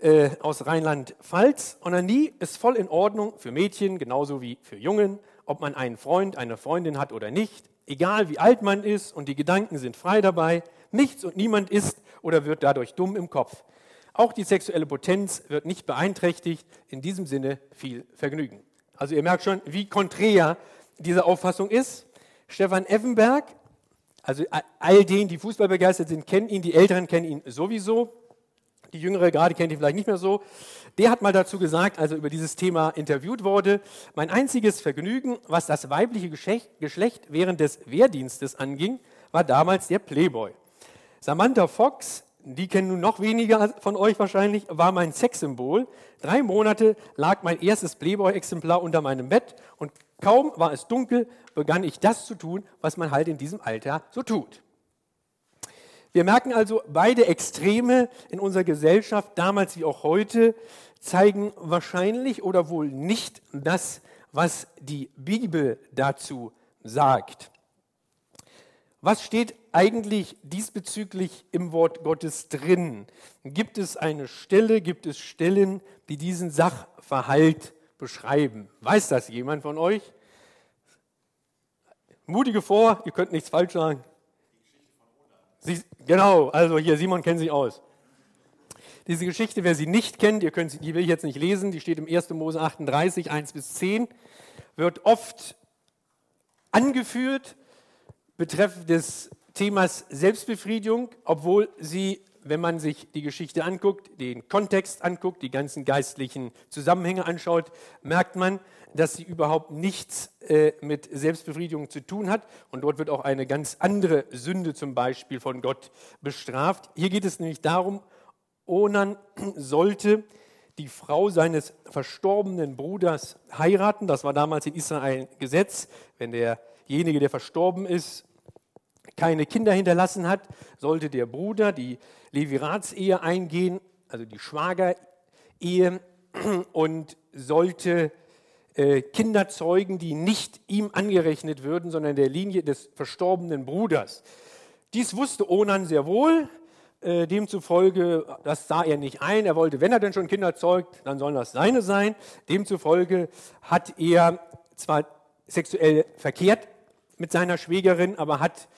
äh, aus Rheinland-Pfalz, Onanie ist voll in Ordnung für Mädchen genauso wie für Jungen, ob man einen Freund, eine Freundin hat oder nicht, egal wie alt man ist und die Gedanken sind frei dabei, nichts und niemand ist oder wird dadurch dumm im Kopf. Auch die sexuelle Potenz wird nicht beeinträchtigt, in diesem Sinne viel Vergnügen. Also ihr merkt schon, wie konträr diese Auffassung ist. Stefan Effenberg also all denen, die Fußball begeistert sind, kennen ihn, die Älteren kennen ihn sowieso. Die Jüngere gerade kennt ihn vielleicht nicht mehr so. Der hat mal dazu gesagt, also über dieses Thema interviewt wurde, mein einziges Vergnügen, was das weibliche Geschlecht während des Wehrdienstes anging, war damals der Playboy. Samantha Fox, die kennen nun noch weniger von euch wahrscheinlich, war mein Sexsymbol. Drei Monate lag mein erstes Playboy-Exemplar unter meinem Bett und Kaum war es dunkel, begann ich das zu tun, was man halt in diesem Alter so tut. Wir merken also, beide Extreme in unserer Gesellschaft, damals wie auch heute, zeigen wahrscheinlich oder wohl nicht das, was die Bibel dazu sagt. Was steht eigentlich diesbezüglich im Wort Gottes drin? Gibt es eine Stelle, gibt es Stellen, die diesen Sachverhalt beschreiben. Weiß das jemand von euch? Mutige vor, ihr könnt nichts falsch sagen. Sie, genau, also hier, Simon kennt sich aus. Diese Geschichte, wer sie nicht kennt, ihr könnt, die will ich jetzt nicht lesen, die steht im 1. Mose 38, 1 bis 10, wird oft angeführt betreffend des Themas Selbstbefriedigung, obwohl sie wenn man sich die Geschichte anguckt, den Kontext anguckt, die ganzen geistlichen Zusammenhänge anschaut, merkt man, dass sie überhaupt nichts äh, mit Selbstbefriedigung zu tun hat. Und dort wird auch eine ganz andere Sünde zum Beispiel von Gott bestraft. Hier geht es nämlich darum, Onan sollte die Frau seines verstorbenen Bruders heiraten. Das war damals in Israel ein Gesetz. Wenn derjenige, der verstorben ist, keine Kinder hinterlassen hat, sollte der Bruder die Leviratsehe eingehen, also die Schwagerehe, und sollte äh, Kinder zeugen, die nicht ihm angerechnet würden, sondern der Linie des verstorbenen Bruders. Dies wusste Onan sehr wohl, äh, demzufolge, das sah er nicht ein. Er wollte, wenn er denn schon Kinder zeugt, dann sollen das seine sein. Demzufolge hat er zwar sexuell verkehrt mit seiner Schwägerin, aber hat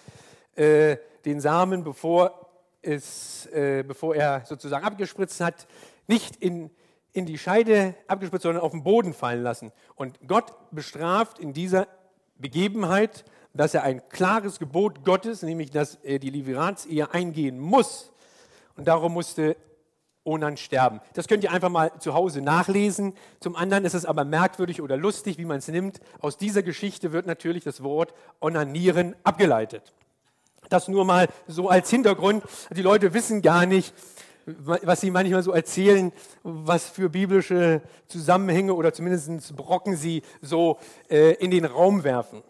äh, den Samen, bevor, es, äh, bevor er sozusagen abgespritzt hat, nicht in, in die Scheide abgespritzt, sondern auf den Boden fallen lassen. Und Gott bestraft in dieser Begebenheit, dass er ein klares Gebot Gottes, nämlich dass er die Leviratsehe eingehen muss. Und darum musste Onan sterben. Das könnt ihr einfach mal zu Hause nachlesen. Zum anderen ist es aber merkwürdig oder lustig, wie man es nimmt. Aus dieser Geschichte wird natürlich das Wort Onanieren abgeleitet. Das nur mal so als Hintergrund. Die Leute wissen gar nicht, was sie manchmal so erzählen, was für biblische Zusammenhänge oder zumindest Brocken sie so äh, in den Raum werfen.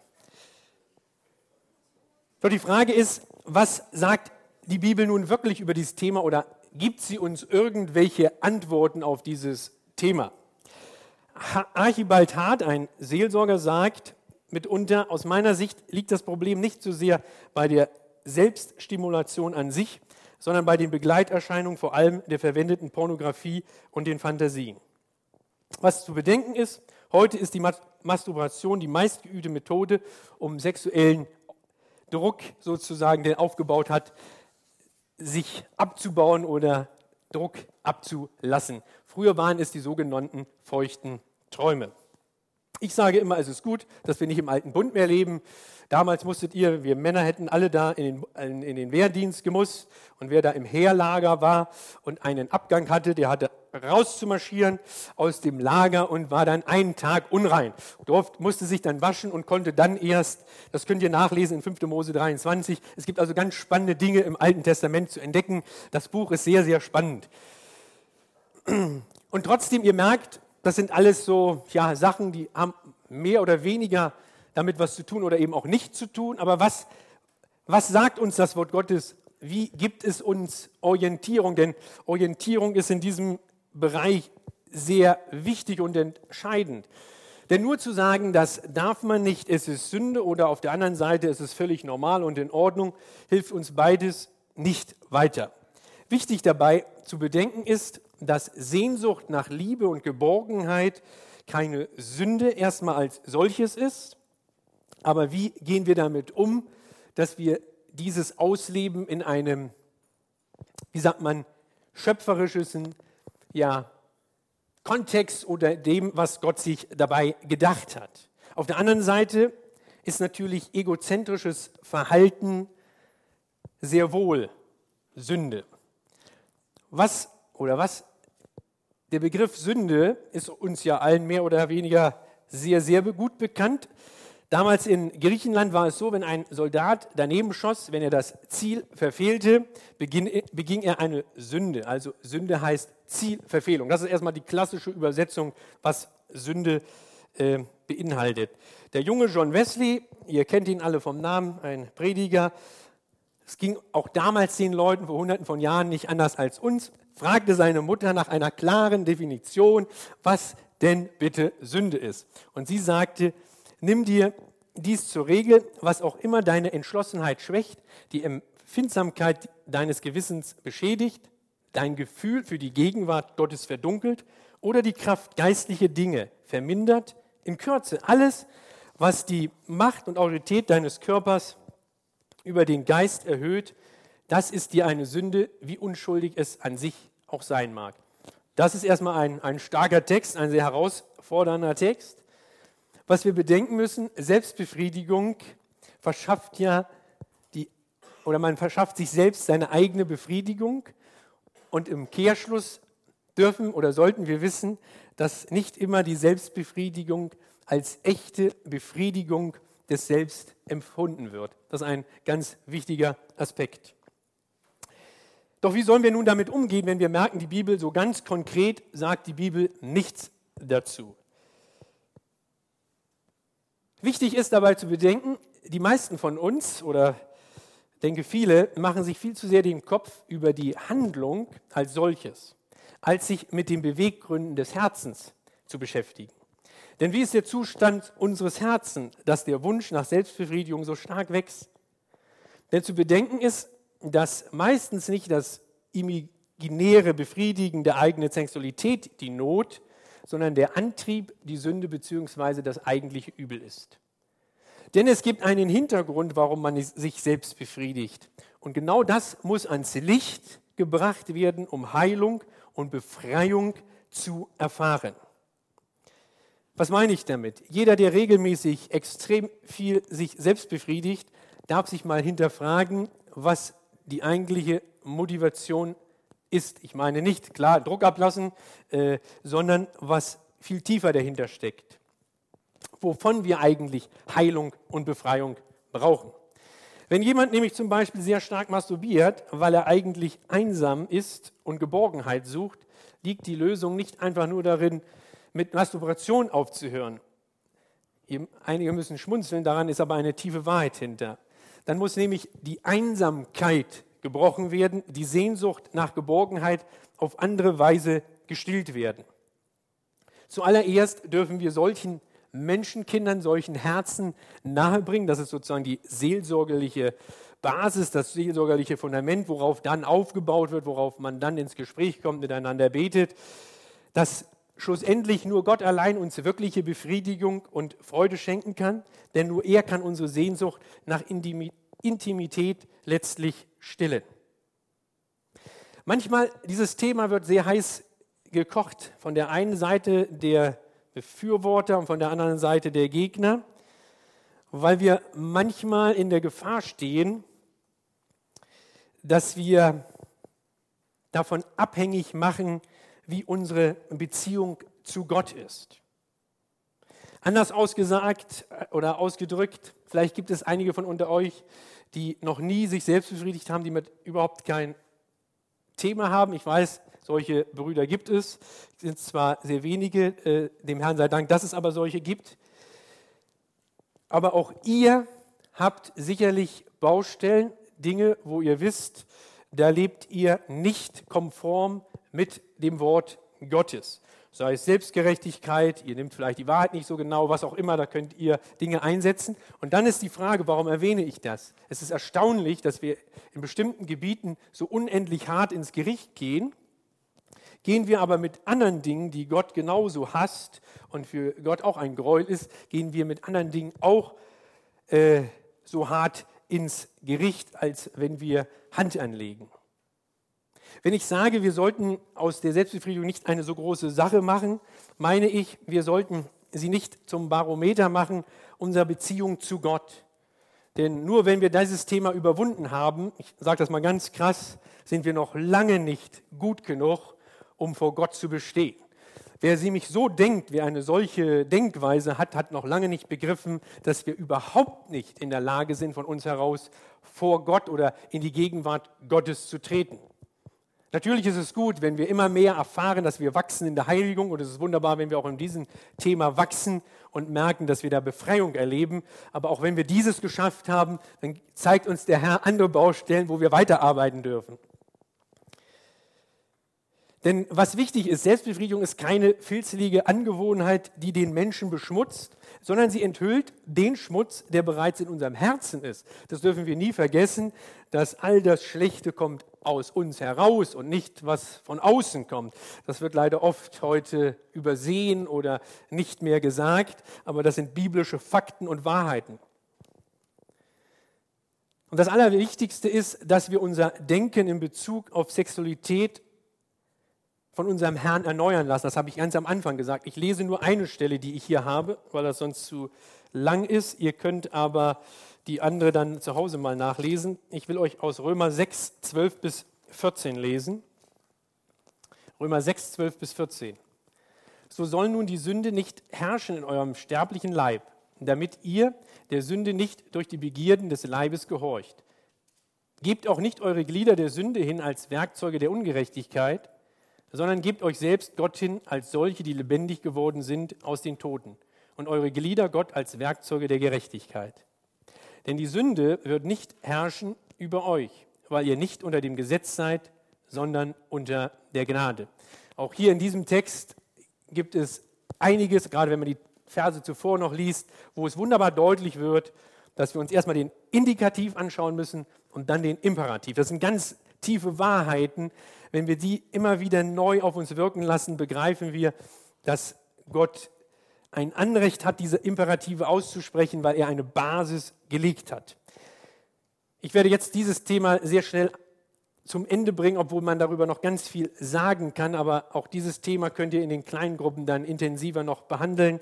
Doch die Frage ist, was sagt die Bibel nun wirklich über dieses Thema oder gibt sie uns irgendwelche Antworten auf dieses Thema? Archibald Hart, ein Seelsorger, sagt mitunter, aus meiner Sicht liegt das Problem nicht so sehr bei der Selbststimulation an sich, sondern bei den Begleiterscheinungen, vor allem der verwendeten Pornografie und den Fantasien. Was zu bedenken ist, heute ist die Masturbation die meistgeübte Methode, um sexuellen Druck sozusagen, der aufgebaut hat, sich abzubauen oder Druck abzulassen. Früher waren es die sogenannten feuchten Träume. Ich sage immer, es ist gut, dass wir nicht im alten Bund mehr leben. Damals musstet ihr, wir Männer hätten alle da in den, in den Wehrdienst gemusst. Und wer da im Heerlager war und einen Abgang hatte, der hatte rauszumarschieren aus dem Lager und war dann einen Tag unrein. Durft, musste sich dann waschen und konnte dann erst, das könnt ihr nachlesen in 5. Mose 23. Es gibt also ganz spannende Dinge im Alten Testament zu entdecken. Das Buch ist sehr, sehr spannend. Und trotzdem, ihr merkt, das sind alles so ja, Sachen, die haben mehr oder weniger damit was zu tun oder eben auch nicht zu tun. Aber was, was sagt uns das Wort Gottes? Wie gibt es uns Orientierung? Denn Orientierung ist in diesem Bereich sehr wichtig und entscheidend. Denn nur zu sagen, das darf man nicht, es ist Sünde oder auf der anderen Seite es ist völlig normal und in Ordnung, hilft uns beides nicht weiter. Wichtig dabei zu bedenken ist, dass Sehnsucht nach Liebe und Geborgenheit keine Sünde erstmal als solches ist. Aber wie gehen wir damit um, dass wir dieses ausleben in einem, wie sagt man, schöpferischen ja, Kontext oder dem, was Gott sich dabei gedacht hat. Auf der anderen Seite ist natürlich egozentrisches Verhalten sehr wohl Sünde. Was oder was der Begriff Sünde ist uns ja allen mehr oder weniger sehr, sehr gut bekannt. Damals in Griechenland war es so, wenn ein Soldat daneben schoss, wenn er das Ziel verfehlte, beging, er eine Sünde. Also Sünde heißt Zielverfehlung. Das ist erstmal die klassische Übersetzung, was Sünde äh, beinhaltet. Der junge John Wesley, ihr kennt ihn alle vom Namen, ein Prediger, es ging auch damals den Leuten vor hunderten von Jahren nicht anders als uns, fragte seine Mutter nach einer klaren Definition, was denn bitte Sünde ist. Und sie sagte, nimm dir dies zur Regel, was auch immer deine Entschlossenheit schwächt, die Empfindsamkeit deines Gewissens beschädigt, dein Gefühl für die Gegenwart Gottes verdunkelt oder die Kraft geistliche Dinge vermindert. In Kürze alles, was die Macht und Autorität deines Körpers über den Geist erhöht, das ist dir eine Sünde, wie unschuldig es an sich auch sein mag. Das ist erstmal ein, ein starker Text, ein sehr herausfordernder Text. Was wir bedenken müssen, Selbstbefriedigung verschafft ja die, oder man verschafft sich selbst seine eigene Befriedigung. Und im Kehrschluss dürfen oder sollten wir wissen, dass nicht immer die Selbstbefriedigung als echte Befriedigung des Selbst empfunden wird. Das ist ein ganz wichtiger Aspekt. Doch wie sollen wir nun damit umgehen, wenn wir merken, die Bibel so ganz konkret sagt die Bibel nichts dazu? Wichtig ist dabei zu bedenken, die meisten von uns oder denke viele machen sich viel zu sehr den Kopf über die Handlung als solches, als sich mit den Beweggründen des Herzens zu beschäftigen. Denn wie ist der Zustand unseres Herzens, dass der Wunsch nach Selbstbefriedigung so stark wächst? Denn zu bedenken ist, dass meistens nicht das imaginäre Befriedigen der eigenen Sexualität die Not, sondern der Antrieb die Sünde bzw. das eigentliche Übel ist. Denn es gibt einen Hintergrund, warum man sich selbst befriedigt. Und genau das muss ans Licht gebracht werden, um Heilung und Befreiung zu erfahren. Was meine ich damit? Jeder, der regelmäßig extrem viel sich selbst befriedigt, darf sich mal hinterfragen, was die eigentliche Motivation ist. Ich meine nicht klar Druck ablassen, äh, sondern was viel tiefer dahinter steckt. Wovon wir eigentlich Heilung und Befreiung brauchen. Wenn jemand nämlich zum Beispiel sehr stark masturbiert, weil er eigentlich einsam ist und Geborgenheit sucht, liegt die Lösung nicht einfach nur darin, mit Masturbation aufzuhören. Einige müssen schmunzeln, daran ist aber eine tiefe Wahrheit hinter. dann muss nämlich die Einsamkeit gebrochen werden, die Sehnsucht nach Geborgenheit auf andere Weise gestillt werden. Zuallererst dürfen wir solchen Menschenkindern, solchen Herzen nahebringen. Das ist sozusagen die seelsorgerliche Basis, das seelsorgerliche Fundament, worauf dann aufgebaut wird, worauf man dann ins Gespräch kommt, miteinander betet, dass schlussendlich nur Gott allein uns wirkliche Befriedigung und Freude schenken kann, denn nur er kann unsere Sehnsucht nach Intimität letztlich stillen. Manchmal, dieses Thema wird sehr heiß gekocht von der einen Seite der Befürworter und von der anderen Seite der Gegner, weil wir manchmal in der Gefahr stehen, dass wir davon abhängig machen, wie unsere Beziehung zu Gott ist. Anders ausgesagt äh, oder ausgedrückt, vielleicht gibt es einige von unter euch, die noch nie sich selbst befriedigt haben, die mit überhaupt kein Thema haben. Ich weiß, solche Brüder gibt es. Es sind zwar sehr wenige, äh, dem Herrn sei Dank, dass es aber solche gibt. Aber auch ihr habt sicherlich Baustellen, Dinge, wo ihr wisst, da lebt ihr nicht konform mit dem Wort Gottes. Sei es Selbstgerechtigkeit, ihr nehmt vielleicht die Wahrheit nicht so genau, was auch immer, da könnt ihr Dinge einsetzen. Und dann ist die Frage, warum erwähne ich das? Es ist erstaunlich, dass wir in bestimmten Gebieten so unendlich hart ins Gericht gehen. Gehen wir aber mit anderen Dingen, die Gott genauso hasst und für Gott auch ein Gräuel ist, gehen wir mit anderen Dingen auch äh, so hart ins Gericht, als wenn wir Hand anlegen. Wenn ich sage, wir sollten aus der Selbstbefriedigung nicht eine so große Sache machen, meine ich, wir sollten sie nicht zum Barometer machen unserer Beziehung zu Gott. Denn nur wenn wir dieses Thema überwunden haben, ich sage das mal ganz krass, sind wir noch lange nicht gut genug, um vor Gott zu bestehen. Wer sie mich so denkt, wer eine solche Denkweise hat, hat noch lange nicht begriffen, dass wir überhaupt nicht in der Lage sind, von uns heraus vor Gott oder in die Gegenwart Gottes zu treten. Natürlich ist es gut, wenn wir immer mehr erfahren, dass wir wachsen in der Heiligung. Und es ist wunderbar, wenn wir auch in diesem Thema wachsen und merken, dass wir da Befreiung erleben. Aber auch wenn wir dieses geschafft haben, dann zeigt uns der Herr andere Baustellen, wo wir weiterarbeiten dürfen. Denn was wichtig ist, Selbstbefriedigung ist keine filzlige Angewohnheit, die den Menschen beschmutzt, sondern sie enthüllt den Schmutz, der bereits in unserem Herzen ist. Das dürfen wir nie vergessen, dass all das Schlechte kommt aus uns heraus und nicht was von außen kommt. Das wird leider oft heute übersehen oder nicht mehr gesagt, aber das sind biblische Fakten und Wahrheiten. Und das Allerwichtigste ist, dass wir unser Denken in Bezug auf Sexualität von unserem Herrn erneuern lassen. Das habe ich ganz am Anfang gesagt. Ich lese nur eine Stelle, die ich hier habe, weil das sonst zu lang ist. Ihr könnt aber die andere dann zu Hause mal nachlesen. Ich will euch aus Römer 6, 12 bis 14 lesen. Römer 6, 12 bis 14. So soll nun die Sünde nicht herrschen in eurem sterblichen Leib, damit ihr der Sünde nicht durch die Begierden des Leibes gehorcht. Gebt auch nicht eure Glieder der Sünde hin als Werkzeuge der Ungerechtigkeit, sondern gebt euch selbst Gott hin als solche, die lebendig geworden sind aus den Toten, und eure Glieder Gott als Werkzeuge der Gerechtigkeit. Denn die Sünde wird nicht herrschen über euch, weil ihr nicht unter dem Gesetz seid, sondern unter der Gnade. Auch hier in diesem Text gibt es einiges, gerade wenn man die Verse zuvor noch liest, wo es wunderbar deutlich wird, dass wir uns erstmal den Indikativ anschauen müssen und dann den Imperativ. Das sind ganz tiefe Wahrheiten. Wenn wir die immer wieder neu auf uns wirken lassen, begreifen wir, dass Gott ein Anrecht hat, diese Imperative auszusprechen, weil er eine Basis gelegt hat. Ich werde jetzt dieses Thema sehr schnell zum Ende bringen, obwohl man darüber noch ganz viel sagen kann, aber auch dieses Thema könnt ihr in den kleinen Gruppen dann intensiver noch behandeln.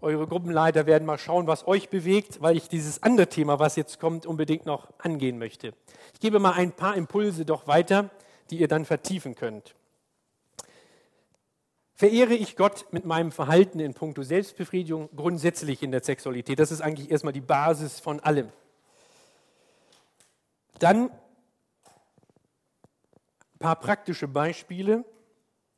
Eure Gruppenleiter werden mal schauen, was euch bewegt, weil ich dieses andere Thema, was jetzt kommt, unbedingt noch angehen möchte. Ich gebe mal ein paar Impulse doch weiter, die ihr dann vertiefen könnt. Verehre ich Gott mit meinem Verhalten in puncto Selbstbefriedigung grundsätzlich in der Sexualität? Das ist eigentlich erstmal die Basis von allem. Dann ein paar praktische Beispiele.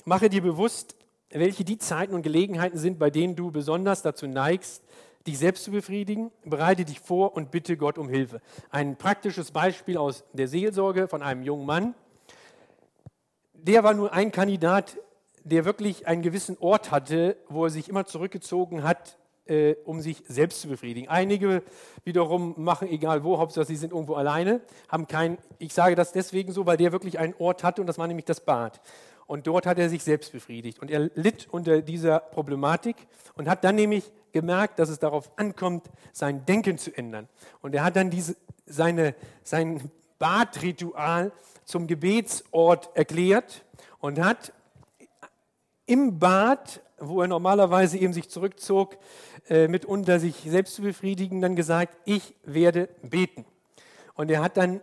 Mache dir bewusst, welche die Zeiten und Gelegenheiten sind, bei denen du besonders dazu neigst, dich selbst zu befriedigen, bereite dich vor und bitte Gott um Hilfe. Ein praktisches Beispiel aus der Seelsorge von einem jungen Mann. Der war nur ein Kandidat, der wirklich einen gewissen Ort hatte, wo er sich immer zurückgezogen hat, äh, um sich selbst zu befriedigen. Einige wiederum machen egal wo, Hauptsache sie sind irgendwo alleine, haben kein, ich sage das deswegen so, weil der wirklich einen Ort hatte und das war nämlich das Bad. Und dort hat er sich selbst befriedigt. Und er litt unter dieser Problematik und hat dann nämlich gemerkt, dass es darauf ankommt, sein Denken zu ändern. Und er hat dann diese, seine, sein Badritual zum Gebetsort erklärt und hat im Bad, wo er normalerweise eben sich zurückzog, äh, mitunter sich selbst zu befriedigen, dann gesagt, ich werde beten. Und er hat dann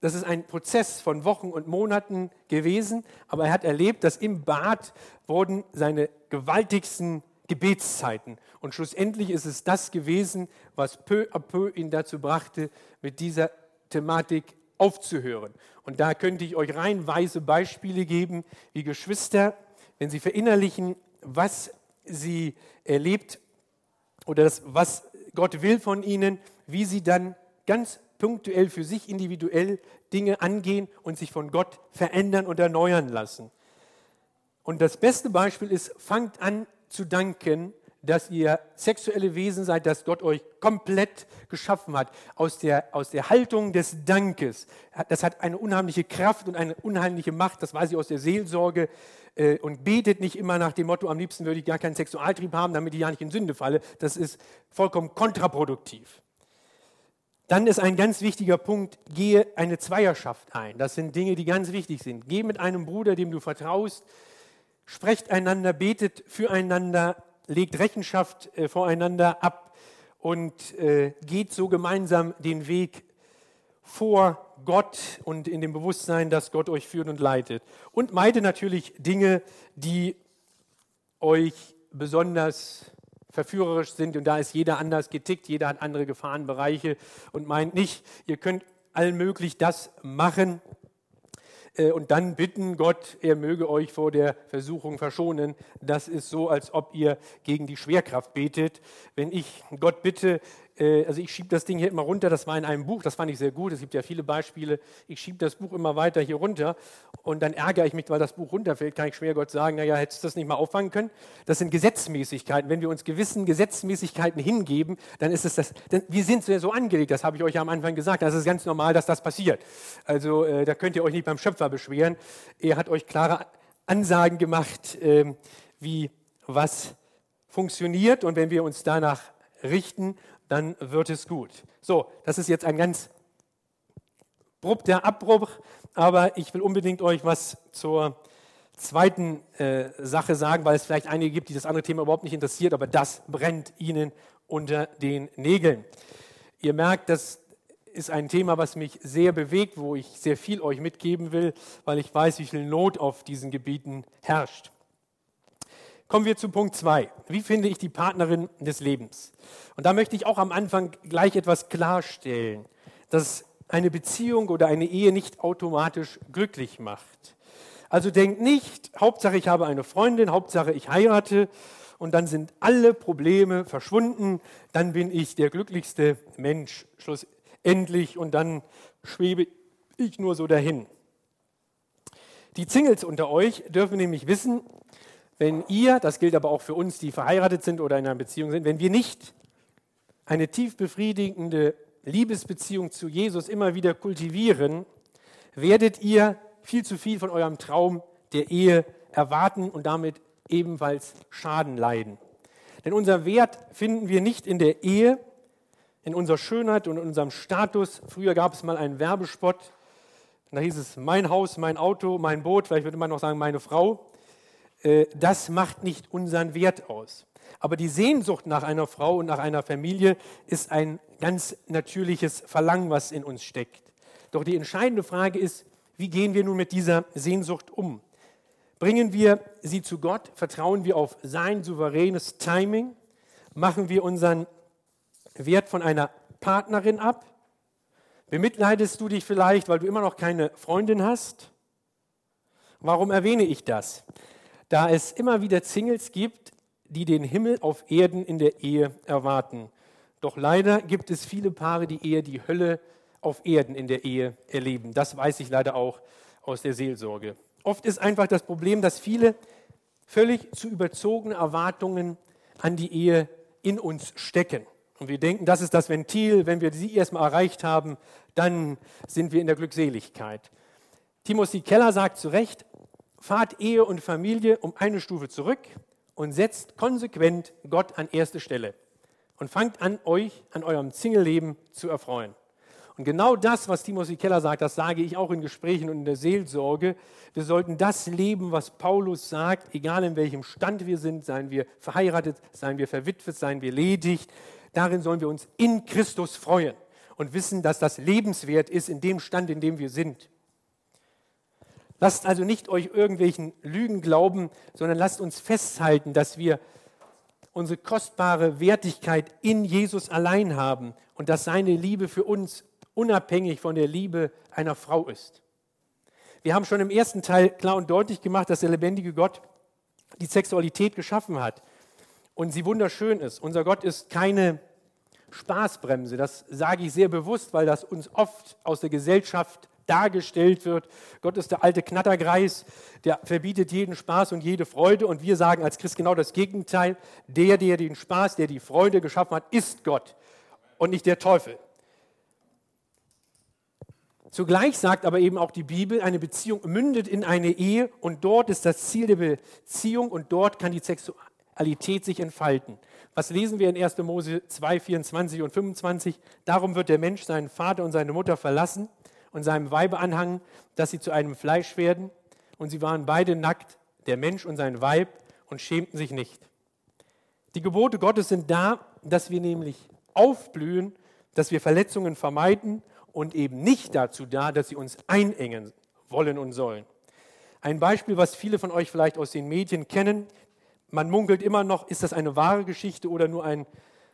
das ist ein Prozess von Wochen und Monaten gewesen, aber er hat erlebt, dass im Bad wurden seine gewaltigsten Gebetszeiten. Und schlussendlich ist es das gewesen, was peu à peu ihn dazu brachte, mit dieser Thematik aufzuhören. Und da könnte ich euch reihenweise Beispiele geben, wie Geschwister, wenn sie verinnerlichen, was sie erlebt oder das, was Gott will von ihnen, wie sie dann ganz punktuell für sich individuell Dinge angehen und sich von Gott verändern und erneuern lassen. Und das beste Beispiel ist, fangt an zu danken, dass ihr sexuelle Wesen seid, dass Gott euch komplett geschaffen hat, aus der, aus der Haltung des Dankes. Das hat eine unheimliche Kraft und eine unheimliche Macht, das weiß ich aus der Seelsorge. Äh, und betet nicht immer nach dem Motto, am liebsten würde ich gar keinen Sexualtrieb haben, damit ich ja nicht in Sünde falle. Das ist vollkommen kontraproduktiv. Dann ist ein ganz wichtiger Punkt, gehe eine Zweierschaft ein. Das sind Dinge, die ganz wichtig sind. Geh mit einem Bruder, dem du vertraust, sprecht einander, betet füreinander, legt Rechenschaft äh, voreinander ab und äh, geht so gemeinsam den Weg vor Gott und in dem Bewusstsein, dass Gott euch führt und leitet. Und meide natürlich Dinge, die euch besonders verführerisch sind und da ist jeder anders getickt, jeder hat andere Gefahrenbereiche und meint nicht, ihr könnt allmöglich das machen äh, und dann bitten Gott, er möge euch vor der Versuchung verschonen. Das ist so, als ob ihr gegen die Schwerkraft betet. Wenn ich Gott bitte, also ich schiebe das Ding hier immer runter, das war in einem Buch, das fand ich sehr gut, es gibt ja viele Beispiele, ich schiebe das Buch immer weiter hier runter und dann ärgere ich mich, weil das Buch runterfällt, kann ich schwer Gott sagen, naja, hättest du das nicht mal auffangen können? Das sind Gesetzmäßigkeiten. Wenn wir uns gewissen Gesetzmäßigkeiten hingeben, dann ist es das, denn wir sind so angelegt, das habe ich euch ja am Anfang gesagt, das ist ganz normal, dass das passiert. Also äh, da könnt ihr euch nicht beim Schöpfer beschweren. Er hat euch klare Ansagen gemacht, äh, wie was funktioniert und wenn wir uns danach richten, dann wird es gut. So, das ist jetzt ein ganz abrupter Abbruch, aber ich will unbedingt euch was zur zweiten äh, Sache sagen, weil es vielleicht einige gibt, die das andere Thema überhaupt nicht interessiert, aber das brennt ihnen unter den Nägeln. Ihr merkt, das ist ein Thema, was mich sehr bewegt, wo ich sehr viel euch mitgeben will, weil ich weiß, wie viel Not auf diesen Gebieten herrscht. Kommen wir zu Punkt 2. Wie finde ich die Partnerin des Lebens? Und da möchte ich auch am Anfang gleich etwas klarstellen, dass eine Beziehung oder eine Ehe nicht automatisch glücklich macht. Also denkt nicht, Hauptsache ich habe eine Freundin, Hauptsache ich heirate und dann sind alle Probleme verschwunden, dann bin ich der glücklichste Mensch schlussendlich und dann schwebe ich nur so dahin. Die Singles unter euch dürfen nämlich wissen, wenn ihr, das gilt aber auch für uns, die verheiratet sind oder in einer Beziehung sind, wenn wir nicht eine tief befriedigende Liebesbeziehung zu Jesus immer wieder kultivieren, werdet ihr viel zu viel von eurem Traum der Ehe erwarten und damit ebenfalls Schaden leiden. Denn unser Wert finden wir nicht in der Ehe, in unserer Schönheit und in unserem Status. Früher gab es mal einen Werbespot, da hieß es mein Haus, mein Auto, mein Boot, vielleicht würde man noch sagen meine Frau. Äh, das macht nicht unseren Wert aus. Aber die Sehnsucht nach einer Frau und nach einer Familie ist ein ganz natürliches Verlangen, was in uns steckt. Doch die entscheidende Frage ist, wie gehen wir nun mit dieser Sehnsucht um? Bringen wir sie zu Gott? Vertrauen wir auf sein souveränes Timing? Machen wir unseren Wert von einer Partnerin ab? Bemitleidest du dich vielleicht, weil du immer noch keine Freundin hast? Warum erwähne ich das? Da es immer wieder Singles gibt, die den Himmel auf Erden in der Ehe erwarten. Doch leider gibt es viele Paare, die eher die Hölle auf Erden in der Ehe erleben. Das weiß ich leider auch aus der Seelsorge. Oft ist einfach das Problem, dass viele völlig zu überzogene Erwartungen an die Ehe in uns stecken. Und wir denken, das ist das Ventil, wenn wir sie erstmal erreicht haben, dann sind wir in der Glückseligkeit. Timothy Keller sagt zu Recht, fahrt Ehe und Familie um eine Stufe zurück und setzt konsequent Gott an erste Stelle und fangt an, euch an eurem Single-Leben zu erfreuen. Und genau das, was Timothy Keller sagt, das sage ich auch in Gesprächen und in der Seelsorge. Wir sollten das leben, was Paulus sagt, egal in welchem Stand wir sind, seien wir verheiratet, seien wir verwitwet, seien wir ledig. Darin sollen wir uns in Christus freuen und wissen, dass das lebenswert ist in dem Stand, in dem wir sind. Lasst also nicht euch irgendwelchen Lügen glauben, sondern lasst uns festhalten, dass wir unsere kostbare Wertigkeit in Jesus allein haben und dass seine Liebe für uns unabhängig von der Liebe einer Frau ist. Wir haben schon im ersten Teil klar und deutlich gemacht, dass der lebendige Gott die Sexualität geschaffen hat und sie wunderschön ist. Unser Gott ist keine Spaßbremse. Das sage ich sehr bewusst, weil das uns oft aus der Gesellschaft dargestellt wird. Gott ist der alte Knattergreis, der verbietet jeden Spaß und jede Freude. Und wir sagen als Christ genau das Gegenteil. Der, der den Spaß, der die Freude geschaffen hat, ist Gott und nicht der Teufel. Zugleich sagt aber eben auch die Bibel, eine Beziehung mündet in eine Ehe und dort ist das Ziel der Beziehung und dort kann die Sexualität sich entfalten. Was lesen wir in 1. Mose 2, 24 und 25? Darum wird der Mensch seinen Vater und seine Mutter verlassen und seinem Weibe anhangen, dass sie zu einem Fleisch werden. Und sie waren beide nackt, der Mensch und sein Weib, und schämten sich nicht. Die Gebote Gottes sind da, dass wir nämlich aufblühen, dass wir Verletzungen vermeiden und eben nicht dazu da, dass sie uns einengen wollen und sollen. Ein Beispiel, was viele von euch vielleicht aus den Medien kennen. Man munkelt immer noch, ist das eine wahre Geschichte oder nur ein,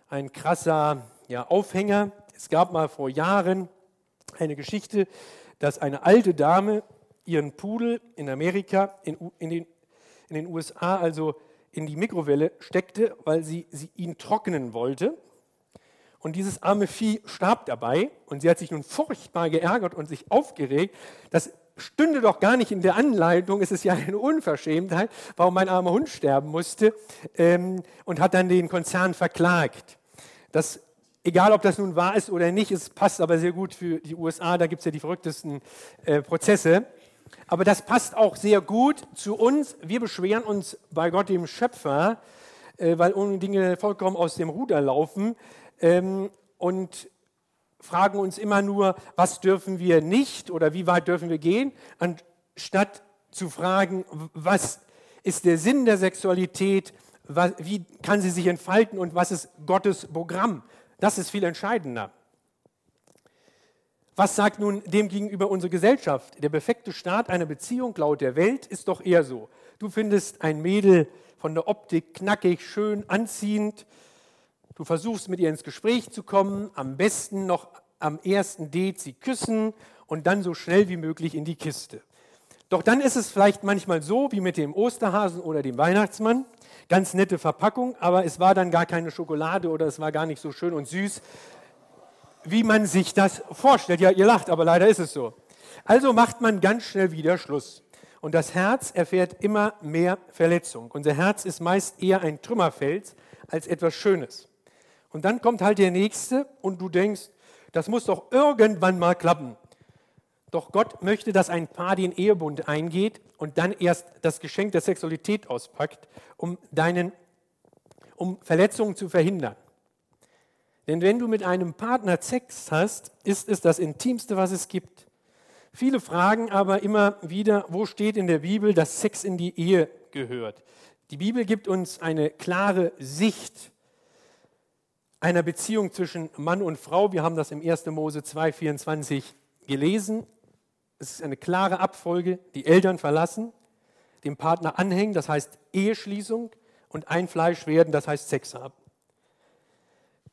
ein krasser ja, Aufhänger. Es gab mal vor Jahren eine Geschichte, dass eine alte Dame ihren Pudel in Amerika, in, in, den, in den USA, also in die Mikrowelle steckte, weil sie, sie ihn trocknen wollte. Und dieses arme Vieh starb dabei und sie hat sich nun furchtbar geärgert und sich aufgeregt. Das stünde doch gar nicht in der Anleitung, es ist ja eine Unverschämtheit, warum mein armer Hund sterben musste ähm, und hat dann den Konzern verklagt. Das, egal, ob das nun wahr ist oder nicht, es passt aber sehr gut für die USA, da gibt es ja die verrücktesten äh, Prozesse. Aber das passt auch sehr gut zu uns. Wir beschweren uns bei Gott, dem Schöpfer, äh, weil Dinge vollkommen aus dem Ruder laufen ähm, und fragen uns immer nur, was dürfen wir nicht oder wie weit dürfen wir gehen, anstatt zu fragen, was ist der Sinn der Sexualität, was, wie kann sie sich entfalten und was ist Gottes Programm. Das ist viel entscheidender. Was sagt nun dem gegenüber unsere Gesellschaft? Der perfekte Start einer Beziehung laut der Welt ist doch eher so. Du findest ein Mädel von der Optik knackig, schön, anziehend, Du versuchst mit ihr ins Gespräch zu kommen, am besten noch am ersten Date sie küssen und dann so schnell wie möglich in die Kiste. Doch dann ist es vielleicht manchmal so wie mit dem Osterhasen oder dem Weihnachtsmann. Ganz nette Verpackung, aber es war dann gar keine Schokolade oder es war gar nicht so schön und süß, wie man sich das vorstellt. Ja, ihr lacht, aber leider ist es so. Also macht man ganz schnell wieder Schluss. Und das Herz erfährt immer mehr Verletzung. Unser Herz ist meist eher ein Trümmerfeld als etwas Schönes. Und dann kommt halt der nächste und du denkst, das muss doch irgendwann mal klappen. Doch Gott möchte, dass ein Paar den Ehebund eingeht und dann erst das Geschenk der Sexualität auspackt, um, deinen, um Verletzungen zu verhindern. Denn wenn du mit einem Partner Sex hast, ist es das Intimste, was es gibt. Viele fragen aber immer wieder, wo steht in der Bibel, dass Sex in die Ehe gehört. Die Bibel gibt uns eine klare Sicht einer Beziehung zwischen Mann und Frau. Wir haben das im 1. Mose 2,24 gelesen. Es ist eine klare Abfolge. Die Eltern verlassen, dem Partner anhängen, das heißt Eheschließung, und ein Fleisch werden, das heißt Sex haben.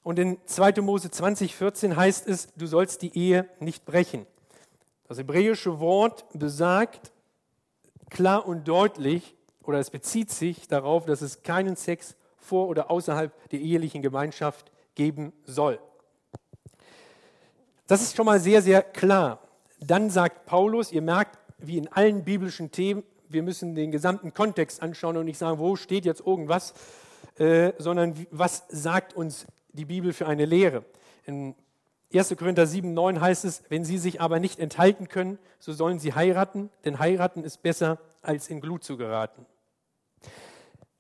Und in 2. Mose 20,14 heißt es, du sollst die Ehe nicht brechen. Das hebräische Wort besagt klar und deutlich, oder es bezieht sich darauf, dass es keinen Sex vor oder außerhalb der ehelichen Gemeinschaft geben soll. Das ist schon mal sehr, sehr klar. Dann sagt Paulus, ihr merkt, wie in allen biblischen Themen, wir müssen den gesamten Kontext anschauen und nicht sagen, wo steht jetzt irgendwas, äh, sondern was sagt uns die Bibel für eine Lehre. In 1. Korinther 7, 9 heißt es, wenn sie sich aber nicht enthalten können, so sollen sie heiraten, denn heiraten ist besser, als in Glut zu geraten.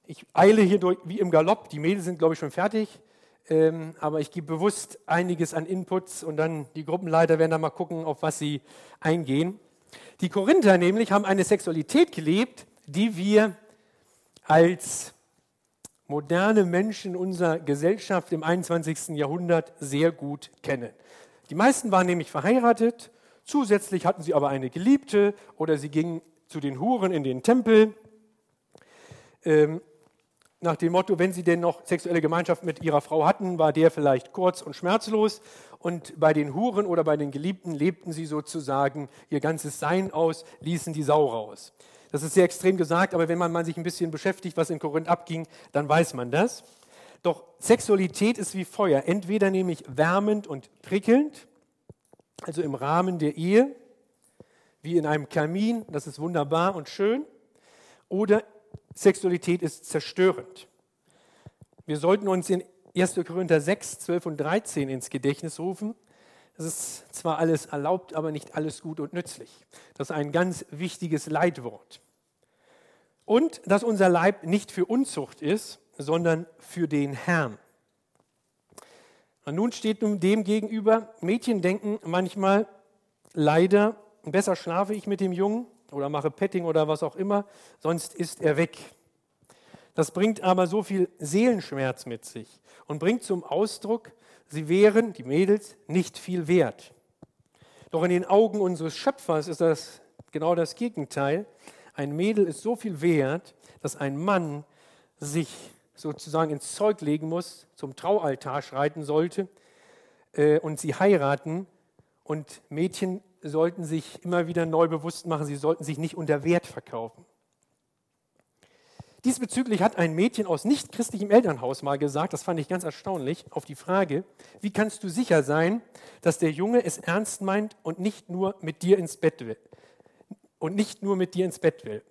Ich eile hier durch, wie im Galopp, die Mädels sind, glaube ich, schon fertig, ähm, aber ich gebe bewusst einiges an Inputs und dann die Gruppenleiter werden dann mal gucken, auf was sie eingehen. Die Korinther nämlich haben eine Sexualität gelebt, die wir als moderne Menschen unserer Gesellschaft im 21. Jahrhundert sehr gut kennen. Die meisten waren nämlich verheiratet, zusätzlich hatten sie aber eine Geliebte oder sie gingen zu den Huren in den Tempel. Ähm, nach dem Motto, wenn sie denn noch sexuelle Gemeinschaft mit ihrer Frau hatten, war der vielleicht kurz und schmerzlos. Und bei den Huren oder bei den Geliebten lebten sie sozusagen ihr ganzes Sein aus, ließen die Sau raus. Das ist sehr extrem gesagt, aber wenn man mal sich ein bisschen beschäftigt, was in Korinth abging, dann weiß man das. Doch Sexualität ist wie Feuer, entweder nämlich wärmend und prickelnd, also im Rahmen der Ehe, wie in einem Kamin, das ist wunderbar und schön, oder Sexualität ist zerstörend. Wir sollten uns in 1. Korinther 6, 12 und 13 ins Gedächtnis rufen. Das ist zwar alles erlaubt, aber nicht alles gut und nützlich. Das ist ein ganz wichtiges Leitwort. Und dass unser Leib nicht für Unzucht ist, sondern für den Herrn. Und nun steht nun dem gegenüber, Mädchen denken manchmal leider, besser schlafe ich mit dem Jungen oder mache Petting oder was auch immer, sonst ist er weg. Das bringt aber so viel Seelenschmerz mit sich und bringt zum Ausdruck, sie wären, die Mädels, nicht viel wert. Doch in den Augen unseres Schöpfers ist das genau das Gegenteil. Ein Mädel ist so viel wert, dass ein Mann sich sozusagen ins Zeug legen muss, zum Traualtar schreiten sollte äh, und sie heiraten. Und Mädchen sollten sich immer wieder neu bewusst machen, sie sollten sich nicht unter Wert verkaufen. Diesbezüglich hat ein Mädchen aus nichtchristlichem Elternhaus mal gesagt, das fand ich ganz erstaunlich, auf die Frage, wie kannst du sicher sein, dass der Junge es ernst meint und nicht nur mit dir ins Bett will? Und nicht nur mit dir ins Bett will.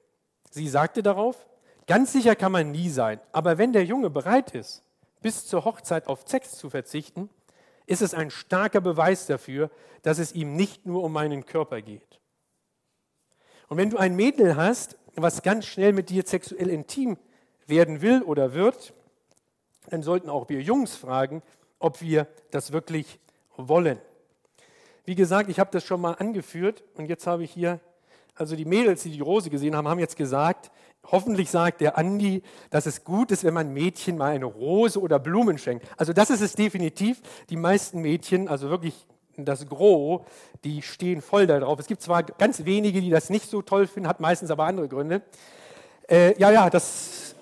Sie sagte darauf, ganz sicher kann man nie sein, aber wenn der Junge bereit ist, bis zur Hochzeit auf Sex zu verzichten, ist es ein starker Beweis dafür, dass es ihm nicht nur um meinen Körper geht. Und wenn du ein Mädel hast, was ganz schnell mit dir sexuell intim werden will oder wird, dann sollten auch wir Jungs fragen, ob wir das wirklich wollen. Wie gesagt, ich habe das schon mal angeführt und jetzt habe ich hier, also die Mädels, die die Rose gesehen haben, haben jetzt gesagt, hoffentlich sagt der Andi, dass es gut ist, wenn man Mädchen mal eine Rose oder Blumen schenkt. Also das ist es definitiv. Die meisten Mädchen, also wirklich das Gros, die stehen voll darauf. Es gibt zwar ganz wenige, die das nicht so toll finden, hat meistens aber andere Gründe. Äh, ja, ja, das.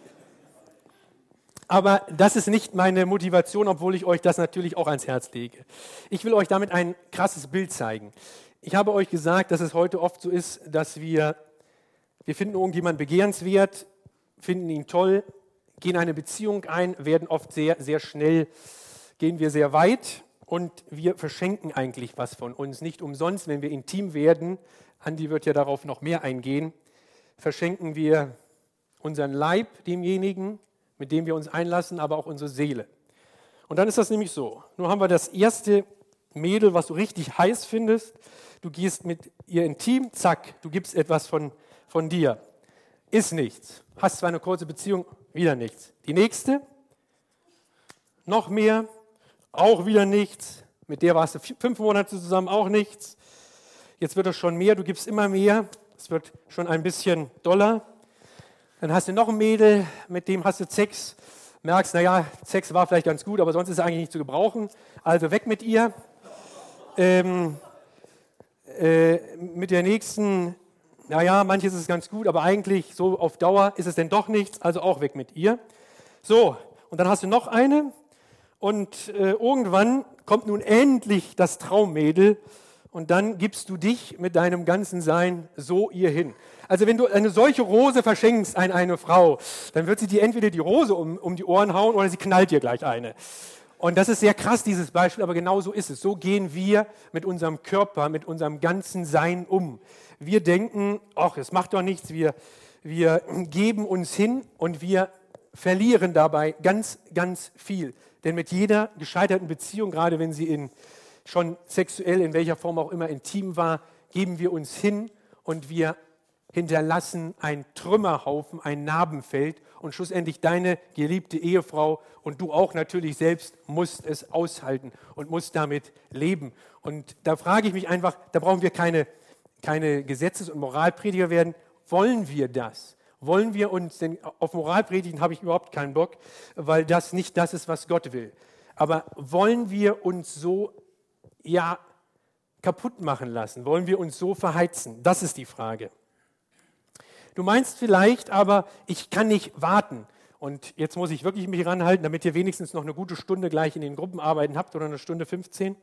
Aber das ist nicht meine Motivation, obwohl ich euch das natürlich auch ans Herz lege. Ich will euch damit ein krasses Bild zeigen. Ich habe euch gesagt, dass es heute oft so ist, dass wir, wir finden irgendjemanden begehrenswert, finden ihn toll, gehen eine Beziehung ein, werden oft sehr, sehr schnell, gehen wir sehr weit und wir verschenken eigentlich was von uns. Nicht umsonst, wenn wir intim werden, Andi wird ja darauf noch mehr eingehen, verschenken wir unseren Leib demjenigen, mit dem wir uns einlassen, aber auch unsere Seele. Und dann ist das nämlich so. Nun haben wir das erste Mädel, was du richtig heiß findest. Du gehst mit ihr intim, zack, du gibst etwas von, von dir. Ist nichts. Hast zwar eine kurze Beziehung, wieder nichts. Die nächste, noch mehr, auch wieder nichts. Mit der warst du fünf Monate zusammen, auch nichts. Jetzt wird es schon mehr, du gibst immer mehr. Es wird schon ein bisschen doller. Dann hast du noch ein Mädel, mit dem hast du Sex. Merkst, naja, Sex war vielleicht ganz gut, aber sonst ist er eigentlich nicht zu gebrauchen. Also weg mit ihr. Ähm, äh, mit der nächsten, naja, manches ist ganz gut, aber eigentlich so auf Dauer ist es denn doch nichts, also auch weg mit ihr. So, und dann hast du noch eine, und äh, irgendwann kommt nun endlich das Traummädel und dann gibst du dich mit deinem ganzen Sein so ihr hin. Also wenn du eine solche Rose verschenkst an eine Frau, dann wird sie dir entweder die Rose um, um die Ohren hauen oder sie knallt dir gleich eine. Und das ist sehr krass, dieses Beispiel, aber genau so ist es. So gehen wir mit unserem Körper, mit unserem ganzen Sein um. Wir denken, ach, es macht doch nichts, wir, wir geben uns hin und wir verlieren dabei ganz, ganz viel. Denn mit jeder gescheiterten Beziehung, gerade wenn sie in, schon sexuell, in welcher Form auch immer intim war, geben wir uns hin und wir hinterlassen ein Trümmerhaufen, ein Narbenfeld und schlussendlich deine geliebte Ehefrau und du auch natürlich selbst musst es aushalten und musst damit leben. Und da frage ich mich einfach, da brauchen wir keine, keine Gesetzes- und Moralprediger werden. Wollen wir das? Wollen wir uns, denn auf Moralpredigen habe ich überhaupt keinen Bock, weil das nicht das ist, was Gott will. Aber wollen wir uns so, ja, kaputt machen lassen? Wollen wir uns so verheizen? Das ist die Frage. Du meinst vielleicht, aber ich kann nicht warten. Und jetzt muss ich wirklich mich ranhalten, damit ihr wenigstens noch eine gute Stunde gleich in den Gruppenarbeiten habt oder eine Stunde 15.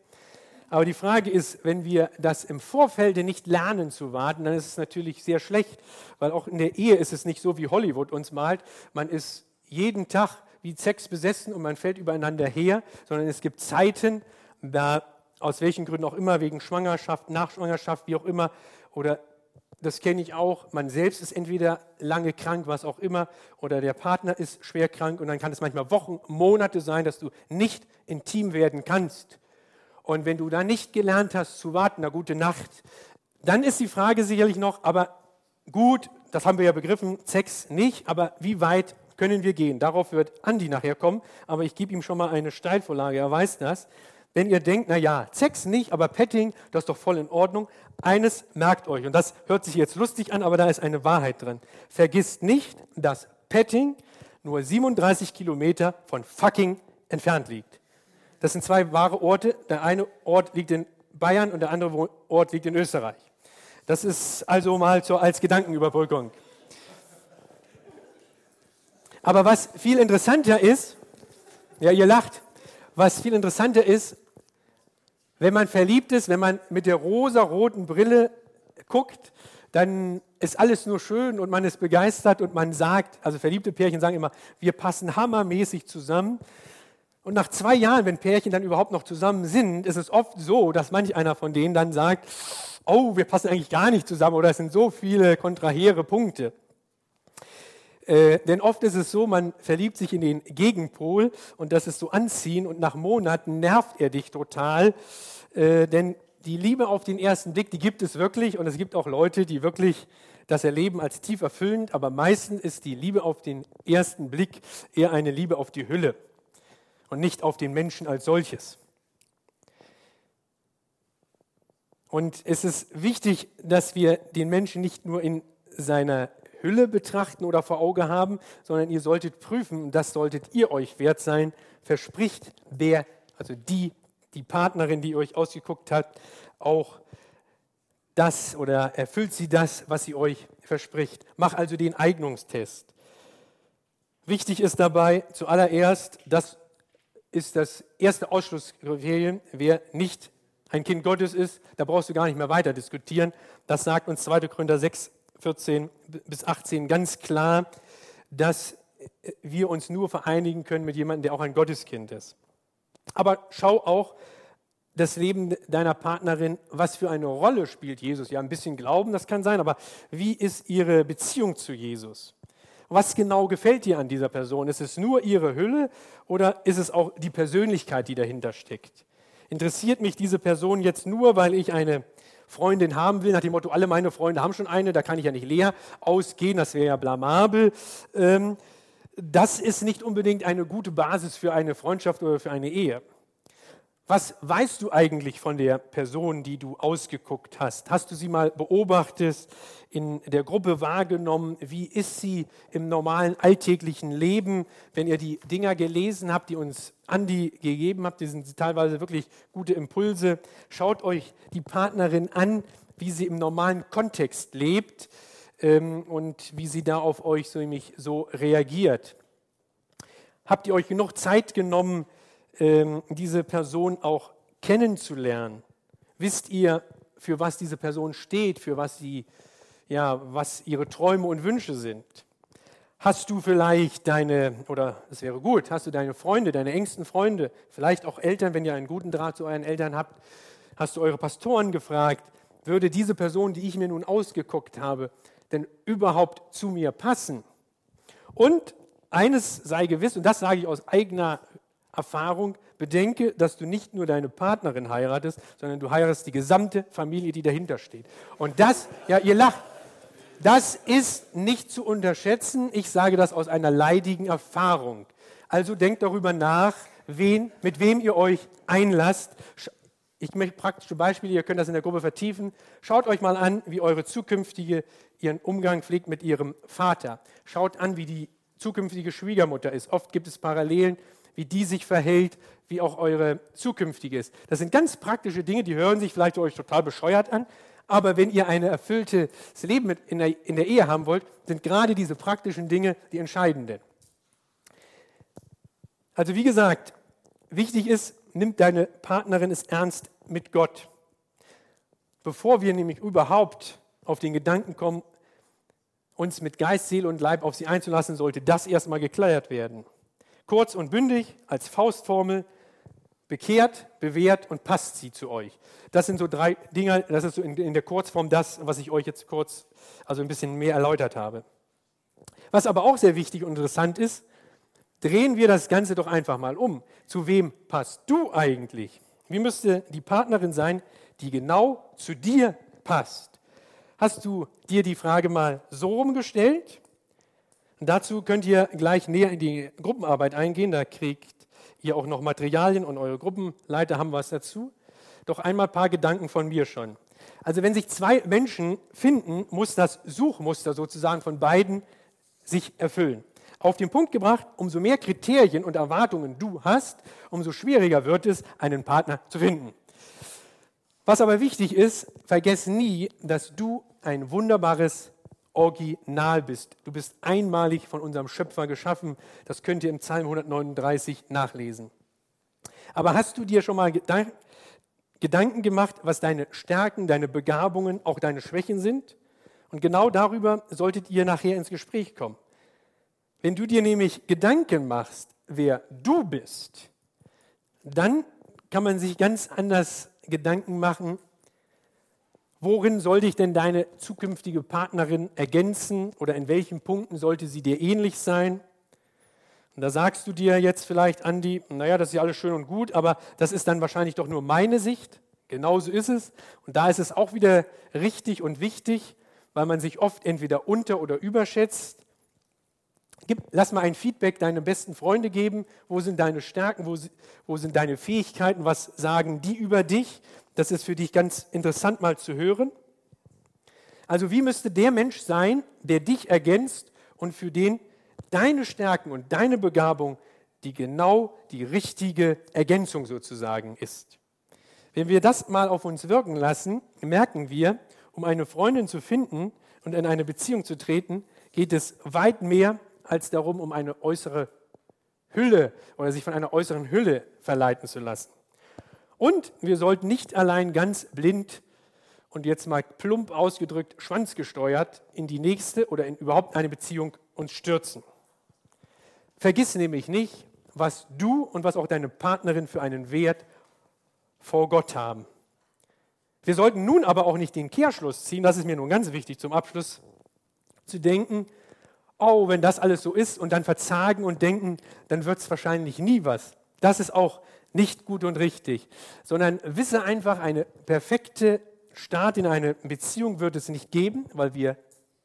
Aber die Frage ist, wenn wir das im Vorfeld nicht lernen zu warten, dann ist es natürlich sehr schlecht, weil auch in der Ehe ist es nicht so, wie Hollywood uns malt. Man ist jeden Tag wie Sex besessen und man fällt übereinander her, sondern es gibt Zeiten, da aus welchen Gründen auch immer, wegen Schwangerschaft, Nachschwangerschaft, wie auch immer, oder das kenne ich auch, man selbst ist entweder lange krank, was auch immer, oder der Partner ist schwer krank und dann kann es manchmal Wochen, Monate sein, dass du nicht intim werden kannst. Und wenn du da nicht gelernt hast zu warten, na gute Nacht, dann ist die Frage sicherlich noch, aber gut, das haben wir ja begriffen, Sex nicht, aber wie weit können wir gehen? Darauf wird Andi nachher kommen, aber ich gebe ihm schon mal eine Steilvorlage, er weiß das. Wenn ihr denkt, na ja, Sex nicht, aber Petting, das ist doch voll in Ordnung. Eines merkt euch, und das hört sich jetzt lustig an, aber da ist eine Wahrheit drin. Vergisst nicht, dass Petting nur 37 Kilometer von fucking entfernt liegt. Das sind zwei wahre Orte. Der eine Ort liegt in Bayern und der andere Ort liegt in Österreich. Das ist also mal so als Gedankenüberbrückung. Aber was viel interessanter ist, ja, ihr lacht, was viel interessanter ist, wenn man verliebt ist, wenn man mit der rosa-roten Brille guckt, dann ist alles nur schön und man ist begeistert und man sagt, also verliebte Pärchen sagen immer, wir passen hammermäßig zusammen. Und nach zwei Jahren, wenn Pärchen dann überhaupt noch zusammen sind, ist es oft so, dass manch einer von denen dann sagt, oh, wir passen eigentlich gar nicht zusammen oder es sind so viele kontrahere Punkte. Äh, denn oft ist es so, man verliebt sich in den Gegenpol und das ist so anziehen und nach Monaten nervt er dich total. Äh, denn die Liebe auf den ersten Blick, die gibt es wirklich und es gibt auch Leute, die wirklich das erleben als tief erfüllend, aber meistens ist die Liebe auf den ersten Blick eher eine Liebe auf die Hülle und nicht auf den Menschen als solches. Und es ist wichtig, dass wir den Menschen nicht nur in seiner Hülle betrachten oder vor Auge haben, sondern ihr solltet prüfen, und das solltet ihr euch wert sein, verspricht der, also die, die Partnerin, die euch ausgeguckt hat, auch das oder erfüllt sie das, was sie euch verspricht. Mach also den Eignungstest. Wichtig ist dabei zuallererst, das ist das erste Ausschlusskriterium, wer nicht ein Kind Gottes ist, da brauchst du gar nicht mehr weiter diskutieren. Das sagt uns 2. Korinther 6, 14 bis 18 ganz klar, dass wir uns nur vereinigen können mit jemandem, der auch ein Gotteskind ist. Aber schau auch das Leben deiner Partnerin, was für eine Rolle spielt Jesus. Ja, ein bisschen Glauben, das kann sein, aber wie ist ihre Beziehung zu Jesus? Was genau gefällt dir an dieser Person? Ist es nur ihre Hülle oder ist es auch die Persönlichkeit, die dahinter steckt? Interessiert mich diese Person jetzt nur, weil ich eine Freundin haben will, nach dem Motto, alle meine Freunde haben schon eine, da kann ich ja nicht leer ausgehen, das wäre ja blamabel. Ähm, das ist nicht unbedingt eine gute Basis für eine Freundschaft oder für eine Ehe. Was weißt du eigentlich von der Person, die du ausgeguckt hast? Hast du sie mal beobachtet, in der Gruppe wahrgenommen? Wie ist sie im normalen alltäglichen Leben? Wenn ihr die Dinger gelesen habt, die uns Andi gegeben habt, die sind teilweise wirklich gute Impulse. Schaut euch die Partnerin an, wie sie im normalen Kontext lebt ähm, und wie sie da auf euch so, so reagiert. Habt ihr euch genug Zeit genommen, ähm, diese Person auch kennenzulernen. Wisst ihr, für was diese Person steht, für was sie, ja, was ihre Träume und Wünsche sind? Hast du vielleicht deine, oder es wäre gut, hast du deine Freunde, deine engsten Freunde, vielleicht auch Eltern, wenn ihr einen guten Draht zu euren Eltern habt, hast du eure Pastoren gefragt, würde diese Person, die ich mir nun ausgeguckt habe, denn überhaupt zu mir passen? Und eines sei gewiss, und das sage ich aus eigener Erfahrung, bedenke, dass du nicht nur deine Partnerin heiratest, sondern du heiratest die gesamte Familie, die dahinter steht. Und das, ja, ihr lacht, das ist nicht zu unterschätzen. Ich sage das aus einer leidigen Erfahrung. Also denkt darüber nach, wen, mit wem ihr euch einlasst. Ich möchte praktische Beispiele, ihr könnt das in der Gruppe vertiefen. Schaut euch mal an, wie eure zukünftige ihren Umgang pflegt mit ihrem Vater. Schaut an, wie die zukünftige Schwiegermutter ist. Oft gibt es Parallelen, wie die sich verhält, wie auch eure zukünftige ist. Das sind ganz praktische Dinge, die hören sich vielleicht euch total bescheuert an, aber wenn ihr ein erfülltes Leben in der, in der Ehe haben wollt, sind gerade diese praktischen Dinge die entscheidenden. Also wie gesagt, wichtig ist, nimmt deine Partnerin es ernst mit Gott. Bevor wir nämlich überhaupt auf den Gedanken kommen, uns mit Geist, Seele und Leib auf sie einzulassen, sollte das erstmal geklärt werden. Kurz und bündig als Faustformel, bekehrt, bewährt und passt sie zu euch. Das sind so drei Dinge, das ist so in, in der Kurzform das, was ich euch jetzt kurz, also ein bisschen mehr erläutert habe. Was aber auch sehr wichtig und interessant ist, drehen wir das Ganze doch einfach mal um. Zu wem passt du eigentlich? Wie müsste die Partnerin sein, die genau zu dir passt? Hast du dir die Frage mal so rumgestellt? Und dazu könnt ihr gleich näher in die Gruppenarbeit eingehen. Da kriegt hier auch noch Materialien und eure Gruppenleiter haben was dazu. Doch einmal ein paar Gedanken von mir schon. Also wenn sich zwei Menschen finden, muss das Suchmuster sozusagen von beiden sich erfüllen. Auf den Punkt gebracht, umso mehr Kriterien und Erwartungen du hast, umso schwieriger wird es, einen Partner zu finden. Was aber wichtig ist, vergess nie, dass du ein wunderbares Original bist. Du bist einmalig von unserem Schöpfer geschaffen. Das könnt ihr im Psalm 139 nachlesen. Aber hast du dir schon mal Gedanken gemacht, was deine Stärken, deine Begabungen, auch deine Schwächen sind? Und genau darüber solltet ihr nachher ins Gespräch kommen. Wenn du dir nämlich Gedanken machst, wer du bist, dann kann man sich ganz anders Gedanken machen, Worin sollte ich denn deine zukünftige Partnerin ergänzen oder in welchen Punkten sollte sie dir ähnlich sein? Und da sagst du dir jetzt vielleicht, Andi, naja, das ist ja alles schön und gut, aber das ist dann wahrscheinlich doch nur meine Sicht. Genauso ist es. Und da ist es auch wieder richtig und wichtig, weil man sich oft entweder unter- oder überschätzt. Gib, lass mal ein Feedback deine besten Freunde geben. Wo sind deine Stärken? Wo, wo sind deine Fähigkeiten? Was sagen die über dich? Das ist für dich ganz interessant mal zu hören. Also wie müsste der Mensch sein, der dich ergänzt und für den deine Stärken und deine Begabung die genau die richtige Ergänzung sozusagen ist. Wenn wir das mal auf uns wirken lassen, merken wir, um eine Freundin zu finden und in eine Beziehung zu treten, geht es weit mehr als darum, um eine äußere Hülle oder sich von einer äußeren Hülle verleiten zu lassen. Und wir sollten nicht allein ganz blind und jetzt mal plump ausgedrückt schwanzgesteuert in die nächste oder in überhaupt eine Beziehung uns stürzen. Vergiss nämlich nicht, was du und was auch deine Partnerin für einen Wert vor Gott haben. Wir sollten nun aber auch nicht den Kehrschluss ziehen, das ist mir nun ganz wichtig zum Abschluss, zu denken, oh, wenn das alles so ist und dann verzagen und denken, dann wird es wahrscheinlich nie was. Das ist auch nicht gut und richtig, sondern wisse einfach, eine perfekte Start in eine Beziehung wird es nicht geben, weil wir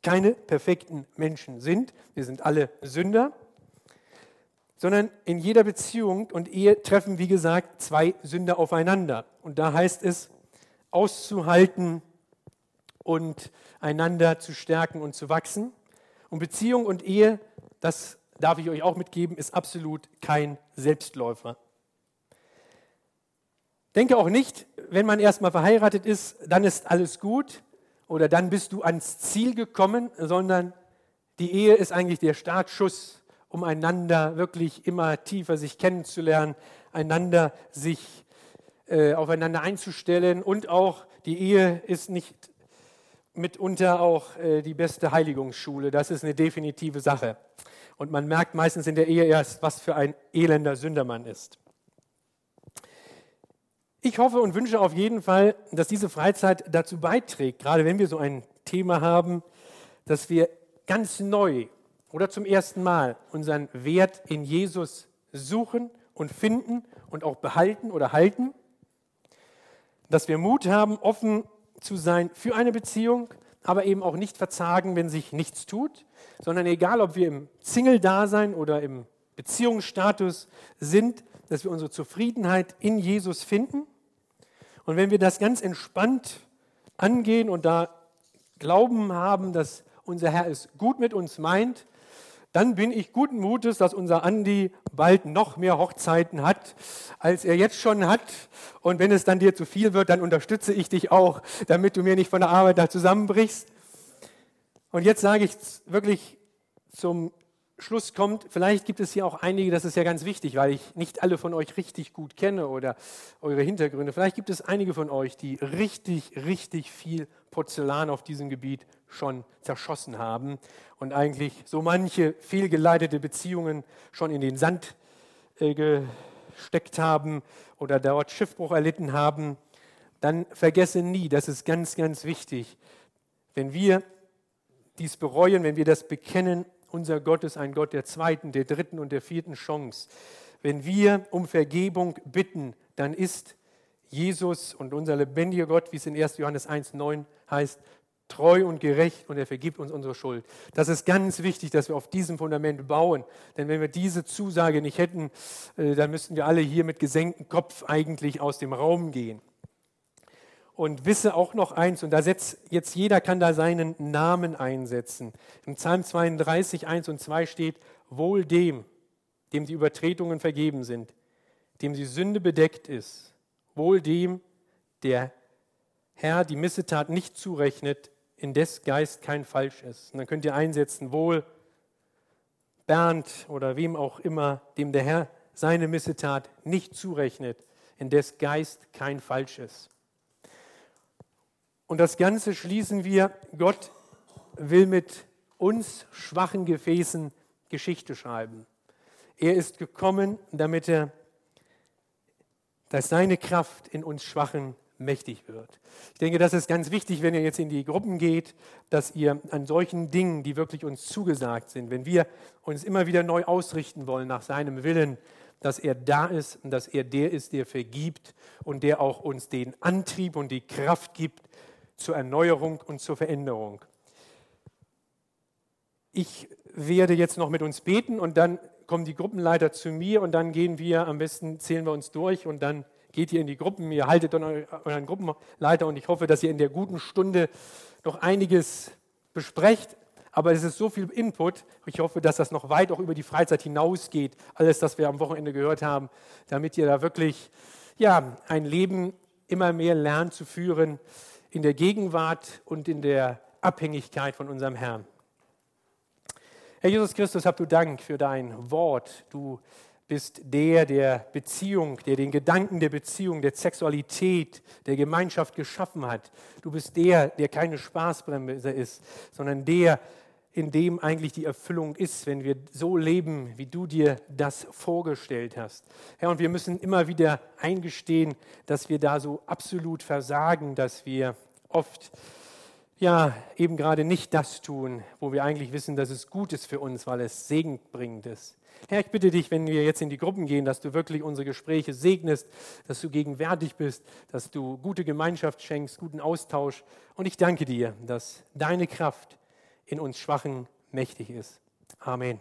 keine perfekten Menschen sind. Wir sind alle Sünder. Sondern in jeder Beziehung und Ehe treffen, wie gesagt, zwei Sünder aufeinander. Und da heißt es, auszuhalten und einander zu stärken und zu wachsen. Und Beziehung und Ehe, das darf ich euch auch mitgeben, ist absolut kein Selbstläufer. Denke auch nicht, wenn man erstmal verheiratet ist, dann ist alles gut oder dann bist du ans Ziel gekommen, sondern die Ehe ist eigentlich der Startschuss, um einander wirklich immer tiefer sich kennenzulernen, einander sich äh, aufeinander einzustellen und auch die Ehe ist nicht mitunter auch äh, die beste Heiligungsschule. Das ist eine definitive Sache. Und man merkt meistens in der Ehe erst, was für ein elender Sünder man ist. Ich hoffe und wünsche auf jeden Fall, dass diese Freizeit dazu beiträgt, gerade wenn wir so ein Thema haben, dass wir ganz neu oder zum ersten Mal unseren Wert in Jesus suchen und finden und auch behalten oder halten. Dass wir Mut haben, offen zu sein für eine Beziehung, aber eben auch nicht verzagen, wenn sich nichts tut, sondern egal, ob wir im Single-Dasein oder im Beziehungsstatus sind, dass wir unsere Zufriedenheit in Jesus finden. Und wenn wir das ganz entspannt angehen und da Glauben haben, dass unser Herr es gut mit uns meint, dann bin ich guten Mutes, dass unser Andi bald noch mehr Hochzeiten hat, als er jetzt schon hat. Und wenn es dann dir zu viel wird, dann unterstütze ich dich auch, damit du mir nicht von der Arbeit da zusammenbrichst. Und jetzt sage ich wirklich zum Schluss kommt, vielleicht gibt es hier auch einige, das ist ja ganz wichtig, weil ich nicht alle von euch richtig gut kenne oder eure Hintergründe. Vielleicht gibt es einige von euch, die richtig, richtig viel Porzellan auf diesem Gebiet schon zerschossen haben und eigentlich so manche fehlgeleitete Beziehungen schon in den Sand äh, gesteckt haben oder dort Schiffbruch erlitten haben. Dann vergesse nie, das ist ganz, ganz wichtig, wenn wir dies bereuen, wenn wir das bekennen unser Gott ist ein Gott der zweiten, der dritten und der vierten Chance. Wenn wir um Vergebung bitten, dann ist Jesus und unser lebendiger Gott, wie es in 1. Johannes 1.9 heißt, treu und gerecht und er vergibt uns unsere Schuld. Das ist ganz wichtig, dass wir auf diesem Fundament bauen. Denn wenn wir diese Zusage nicht hätten, äh, dann müssten wir alle hier mit gesenktem Kopf eigentlich aus dem Raum gehen. Und wisse auch noch eins, und da setzt jetzt jeder kann da seinen Namen einsetzen. Im Psalm 32, 1 und 2 steht, wohl dem, dem die Übertretungen vergeben sind, dem die Sünde bedeckt ist, wohl dem, der Herr die Missetat nicht zurechnet, in des Geist kein Falsch ist. Und dann könnt ihr einsetzen, wohl Bernd oder wem auch immer, dem der Herr seine Missetat nicht zurechnet, in des Geist kein Falsch ist. Und das Ganze schließen wir, Gott will mit uns schwachen Gefäßen Geschichte schreiben. Er ist gekommen, damit er, dass seine Kraft in uns Schwachen mächtig wird. Ich denke, das ist ganz wichtig, wenn ihr jetzt in die Gruppen geht, dass ihr an solchen Dingen, die wirklich uns zugesagt sind, wenn wir uns immer wieder neu ausrichten wollen nach seinem Willen, dass er da ist und dass er der ist, der vergibt und der auch uns den Antrieb und die Kraft gibt, zur Erneuerung und zur Veränderung. Ich werde jetzt noch mit uns beten und dann kommen die Gruppenleiter zu mir und dann gehen wir, am besten zählen wir uns durch und dann geht ihr in die Gruppen, ihr haltet euren Gruppenleiter und ich hoffe, dass ihr in der guten Stunde noch einiges besprecht. Aber es ist so viel Input. Ich hoffe, dass das noch weit auch über die Freizeit hinausgeht, alles, das wir am Wochenende gehört haben, damit ihr da wirklich ja, ein Leben immer mehr lernt zu führen, in der Gegenwart und in der Abhängigkeit von unserem Herrn. Herr Jesus Christus, hab du Dank für dein Wort. Du bist der, der Beziehung, der den Gedanken der Beziehung, der Sexualität, der Gemeinschaft geschaffen hat. Du bist der, der keine Spaßbremse ist, sondern der, in dem eigentlich die Erfüllung ist, wenn wir so leben, wie du dir das vorgestellt hast. Herr, und wir müssen immer wieder eingestehen, dass wir da so absolut versagen, dass wir oft ja eben gerade nicht das tun, wo wir eigentlich wissen, dass es gut ist für uns, weil es segenbringend ist. Herr, ich bitte dich, wenn wir jetzt in die Gruppen gehen, dass du wirklich unsere Gespräche segnest, dass du gegenwärtig bist, dass du gute Gemeinschaft schenkst, guten Austausch. Und ich danke dir, dass deine Kraft in uns Schwachen mächtig ist. Amen.